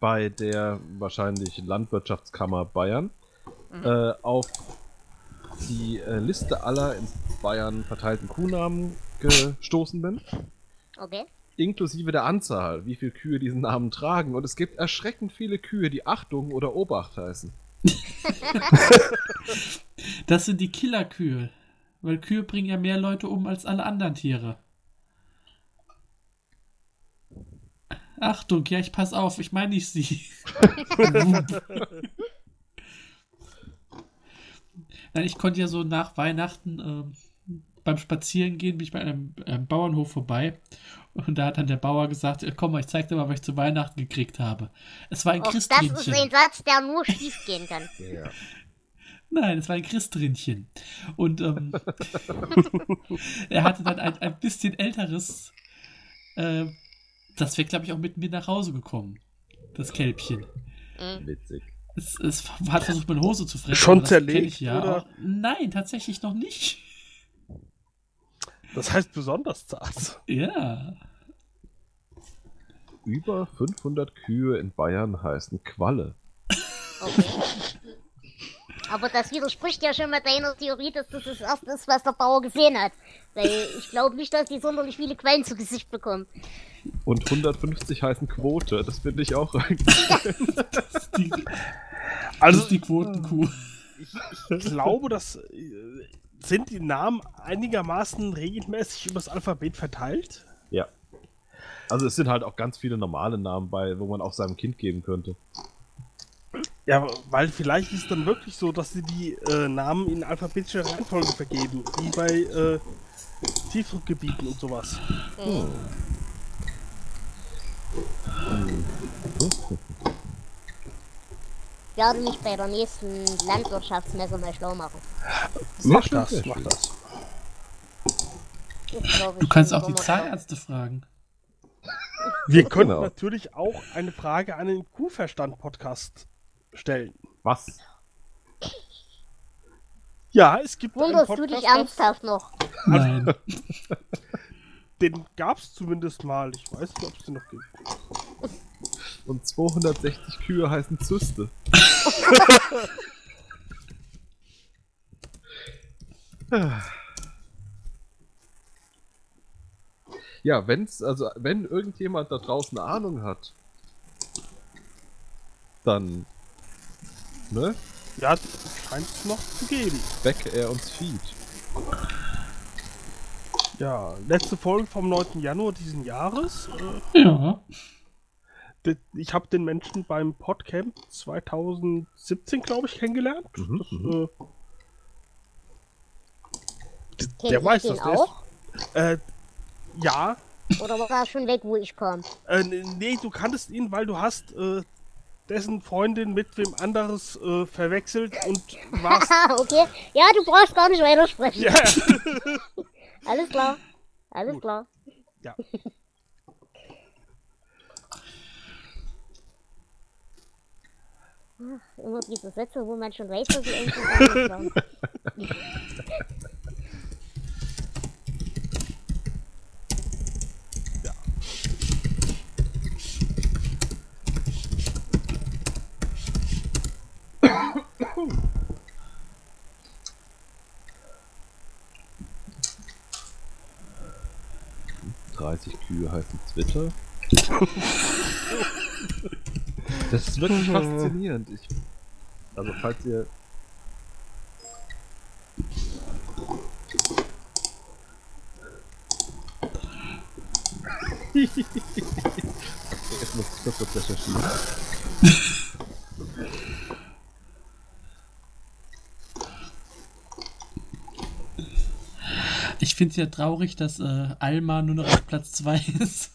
[SPEAKER 5] bei der wahrscheinlich Landwirtschaftskammer Bayern äh, auf die äh, Liste aller in Bayern verteilten Kuhnamen gestoßen bin.
[SPEAKER 3] Okay.
[SPEAKER 5] Inklusive der Anzahl, wie viele Kühe diesen Namen tragen. Und es gibt erschreckend viele Kühe, die Achtung oder Obacht heißen.
[SPEAKER 2] Das sind die Killerkühe. Weil Kühe bringen ja mehr Leute um als alle anderen Tiere. Achtung, ja, ich pass auf, ich meine nicht sie. Nein, ich konnte ja so nach Weihnachten ähm, beim Spazierengehen bin ich bei einem, einem Bauernhof vorbei und da hat dann der Bauer gesagt, "Äh, komm mal, ich zeig dir mal, was ich zu Weihnachten gekriegt habe. Es war ein
[SPEAKER 3] Auch das ist ein Satz, der nur schief gehen kann.
[SPEAKER 5] Ja.
[SPEAKER 2] Nein, es war ein Christrindchen. Und ähm, er hatte dann ein, ein bisschen älteres. Äh, das wäre, glaube ich, auch mit mir nach Hause gekommen. Das Kälbchen.
[SPEAKER 3] Mhm.
[SPEAKER 5] Witzig.
[SPEAKER 2] Es, es hat versucht, meine Hose zu fressen.
[SPEAKER 4] Schon zerlegt,
[SPEAKER 2] Ich ja
[SPEAKER 4] oder?
[SPEAKER 2] Nein, tatsächlich noch nicht.
[SPEAKER 4] Das heißt besonders zart.
[SPEAKER 2] Ja.
[SPEAKER 5] Über 500 Kühe in Bayern heißen Qualle.
[SPEAKER 3] Okay. Aber das widerspricht ja schon mal deiner Theorie, dass das das erste ist, was der Bauer gesehen hat. Weil ich glaube nicht, dass die sonderlich viele Quellen zu Gesicht bekommen.
[SPEAKER 5] Und 150 heißen Quote. Das finde ich auch
[SPEAKER 2] Das die, das
[SPEAKER 4] Also
[SPEAKER 2] die Quotenkuh.
[SPEAKER 4] ich glaube, das äh, sind die Namen einigermaßen regelmäßig übers Alphabet verteilt.
[SPEAKER 5] Ja. Also es sind halt auch ganz viele normale Namen bei, wo man auch seinem Kind geben könnte.
[SPEAKER 4] Ja, weil vielleicht ist es dann wirklich so, dass sie die äh, Namen in alphabetischer Reihenfolge vergeben, wie bei äh, Tiefdruckgebieten und sowas.
[SPEAKER 3] Ich werde mich bei der nächsten Landwirtschaftsmesse mal schlau machen.
[SPEAKER 4] Mach das, mach das.
[SPEAKER 3] Ich glaub,
[SPEAKER 2] Du
[SPEAKER 3] ich
[SPEAKER 2] kannst
[SPEAKER 3] bin
[SPEAKER 2] auch die Zahnärzte fragen.
[SPEAKER 4] Wir können
[SPEAKER 5] Genau.
[SPEAKER 4] natürlich auch eine Frage an den Kuhverstand-Podcast stellen.
[SPEAKER 5] Was?
[SPEAKER 4] Ja, es gibt
[SPEAKER 3] Wunderst
[SPEAKER 4] Podcast,
[SPEAKER 3] du dich ernsthaft noch?
[SPEAKER 2] Nein.
[SPEAKER 4] den gab es zumindest mal. Ich weiß nicht, ob es den noch gibt.
[SPEAKER 5] Und 260 Kühe heißen Zyste. ja, wenn's, also wenn irgendjemand da draußen Ahnung hat, dann ne,
[SPEAKER 4] Ja, scheint es noch zu geben.
[SPEAKER 5] wecke er uns Feed.
[SPEAKER 4] Ja, letzte Folge vom 9. Januar diesen Jahres. Äh,
[SPEAKER 2] Ja.
[SPEAKER 4] ich habe den Menschen beim Podcamp 2017, glaube ich, kennengelernt.
[SPEAKER 5] Mhm,
[SPEAKER 4] Das,
[SPEAKER 5] mhm.
[SPEAKER 4] äh, der
[SPEAKER 3] ich
[SPEAKER 4] weiß
[SPEAKER 3] den
[SPEAKER 4] das. Der ist,
[SPEAKER 3] auch?
[SPEAKER 4] äh, ja,
[SPEAKER 3] Oder war er schon weg, wo ich kam?
[SPEAKER 4] äh, nee, du kanntest ihn, weil du hast äh, dessen Freundin mit wem anderes äh, verwechselt und warst.
[SPEAKER 3] Haha, okay. Ja, du brauchst gar nicht weitersprechen.
[SPEAKER 4] ja,
[SPEAKER 3] Alles klar. Alles
[SPEAKER 4] Gut.
[SPEAKER 3] klar.
[SPEAKER 4] ja.
[SPEAKER 3] Immer diese Sätze, wo man schon weiß, dass sie irgendwas anderes sagen.
[SPEAKER 5] Mhm. 30 Kühe heißen Twitter. Das ist wirklich faszinierend. Ich, also falls ihr. Jetzt muss ich kurz was recherchieren.
[SPEAKER 2] Ich finde es ja traurig, dass äh, Alma nur noch auf Platz 2 ist.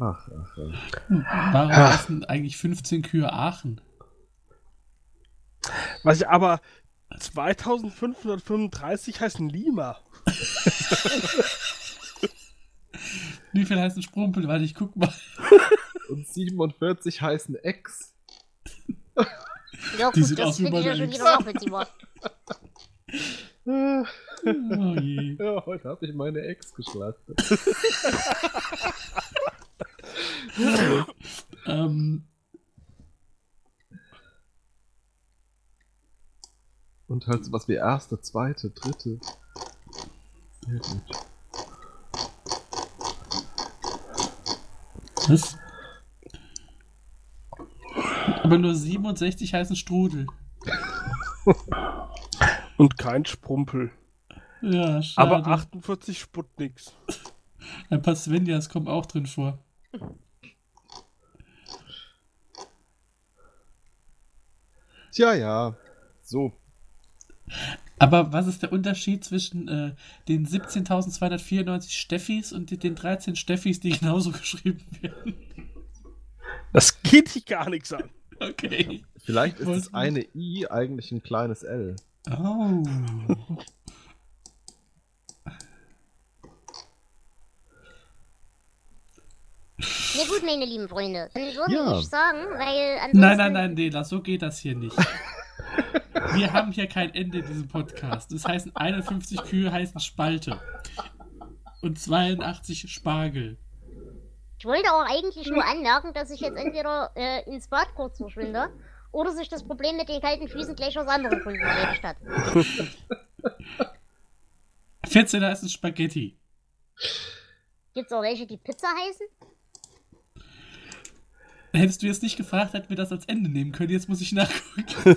[SPEAKER 5] Ach, ach, ach.
[SPEAKER 2] Warum heißen eigentlich 15 Kühe Aachen?
[SPEAKER 4] Was ich aber 2535 heißen Lima.
[SPEAKER 2] Wie viel heißen Sprumpel? Warte, ich guck mal.
[SPEAKER 5] Und 47 heißen Ex.
[SPEAKER 3] Ja,
[SPEAKER 2] Die sieht
[SPEAKER 3] das
[SPEAKER 2] aus wie
[SPEAKER 3] finde ich ja
[SPEAKER 2] meine
[SPEAKER 3] schon
[SPEAKER 2] Ex. Oh je.
[SPEAKER 5] Ja, heute habe ich meine Ex geschlachtet.
[SPEAKER 2] Ähm,
[SPEAKER 5] Und halt sowas wie erste, zweite, dritte. Ja, gut.
[SPEAKER 2] Was? Aber nur 67 heißen Strudel.
[SPEAKER 4] Und kein Sprumpel.
[SPEAKER 2] Ja, schade.
[SPEAKER 4] Aber 48 Sputniks.
[SPEAKER 2] Ein paar Svenjas kommen auch drin vor.
[SPEAKER 5] Tja, ja. So.
[SPEAKER 2] Aber was ist der Unterschied zwischen äh, den 17.294 Steffis und den 13 Steffis, die genauso geschrieben werden?
[SPEAKER 4] Das geht dich gar nichts an.
[SPEAKER 2] Okay.
[SPEAKER 5] Vielleicht ist
[SPEAKER 2] Wollten-
[SPEAKER 5] das eine I eigentlich ein kleines L.
[SPEAKER 2] Oh.
[SPEAKER 3] Na gut, meine lieben Freunde, dann würde
[SPEAKER 5] Ja.
[SPEAKER 3] ich sagen, weil ansonsten...
[SPEAKER 2] Nein, nein, nein, Dela, so geht das hier nicht. Wir haben hier kein Ende in diesem Podcast. Das heißen 51 Kühe heißen Spalte. Und 82 Spargel.
[SPEAKER 3] Ich wollte auch eigentlich nur anmerken, dass ich jetzt entweder äh, ins Bad kurz verschwinde oder sich das Problem mit den kalten Füßen gleich aus anderen Gründen erledigt hat.
[SPEAKER 2] 14 heißen Spaghetti.
[SPEAKER 3] Gibt's auch welche, die Pizza heißen?
[SPEAKER 2] Hättest du jetzt nicht gefragt, hätten wir das als Ende nehmen können. Jetzt muss ich nachgucken.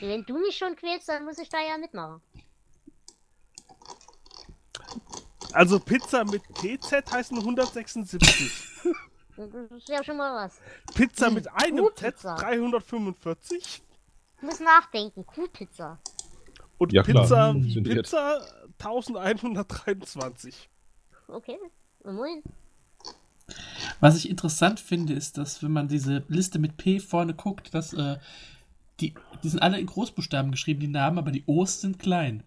[SPEAKER 3] Wenn du mich schon quälst, dann muss ich da ja mitmachen.
[SPEAKER 4] Also Pizza mit TZ heißen 176.
[SPEAKER 3] Das ist ja schon mal was.
[SPEAKER 4] Pizza mit einem Z
[SPEAKER 3] Kuhpizza.
[SPEAKER 4] 345.
[SPEAKER 3] Ich muss nachdenken. Kuhpizza.
[SPEAKER 4] Und
[SPEAKER 5] Ja.
[SPEAKER 4] Pizza. Pizza 1123.
[SPEAKER 3] Okay. Immerhin.
[SPEAKER 2] Was ich interessant finde, ist, dass wenn man diese Liste mit P vorne guckt, dass äh, die, die sind alle in Großbuchstaben geschrieben, die Namen, aber die O's sind klein.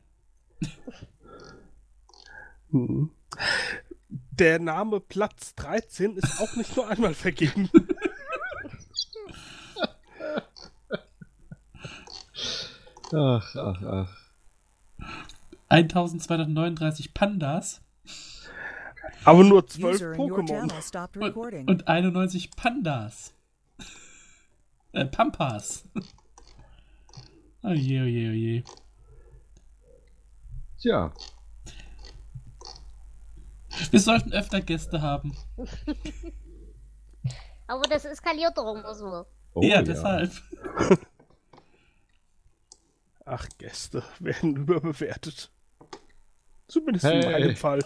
[SPEAKER 4] Der Name Platz 13 ist auch nicht nur einmal vergeben.
[SPEAKER 5] Ach, ach, ach.
[SPEAKER 2] 1239 Pandas
[SPEAKER 4] Aber nur 12
[SPEAKER 6] User in your
[SPEAKER 4] Pokémon.
[SPEAKER 2] und, und 91 Pandas. äh, Pampas. Oje, oje, oje.
[SPEAKER 5] Tja,
[SPEAKER 2] Wir sollten öfter Gäste haben.
[SPEAKER 3] Aber das eskaliert doch immer so.
[SPEAKER 5] oh,
[SPEAKER 2] ja, deshalb.
[SPEAKER 4] Ach, Gäste werden überbewertet. Zumindest in
[SPEAKER 5] Hey.
[SPEAKER 4] meinem Fall.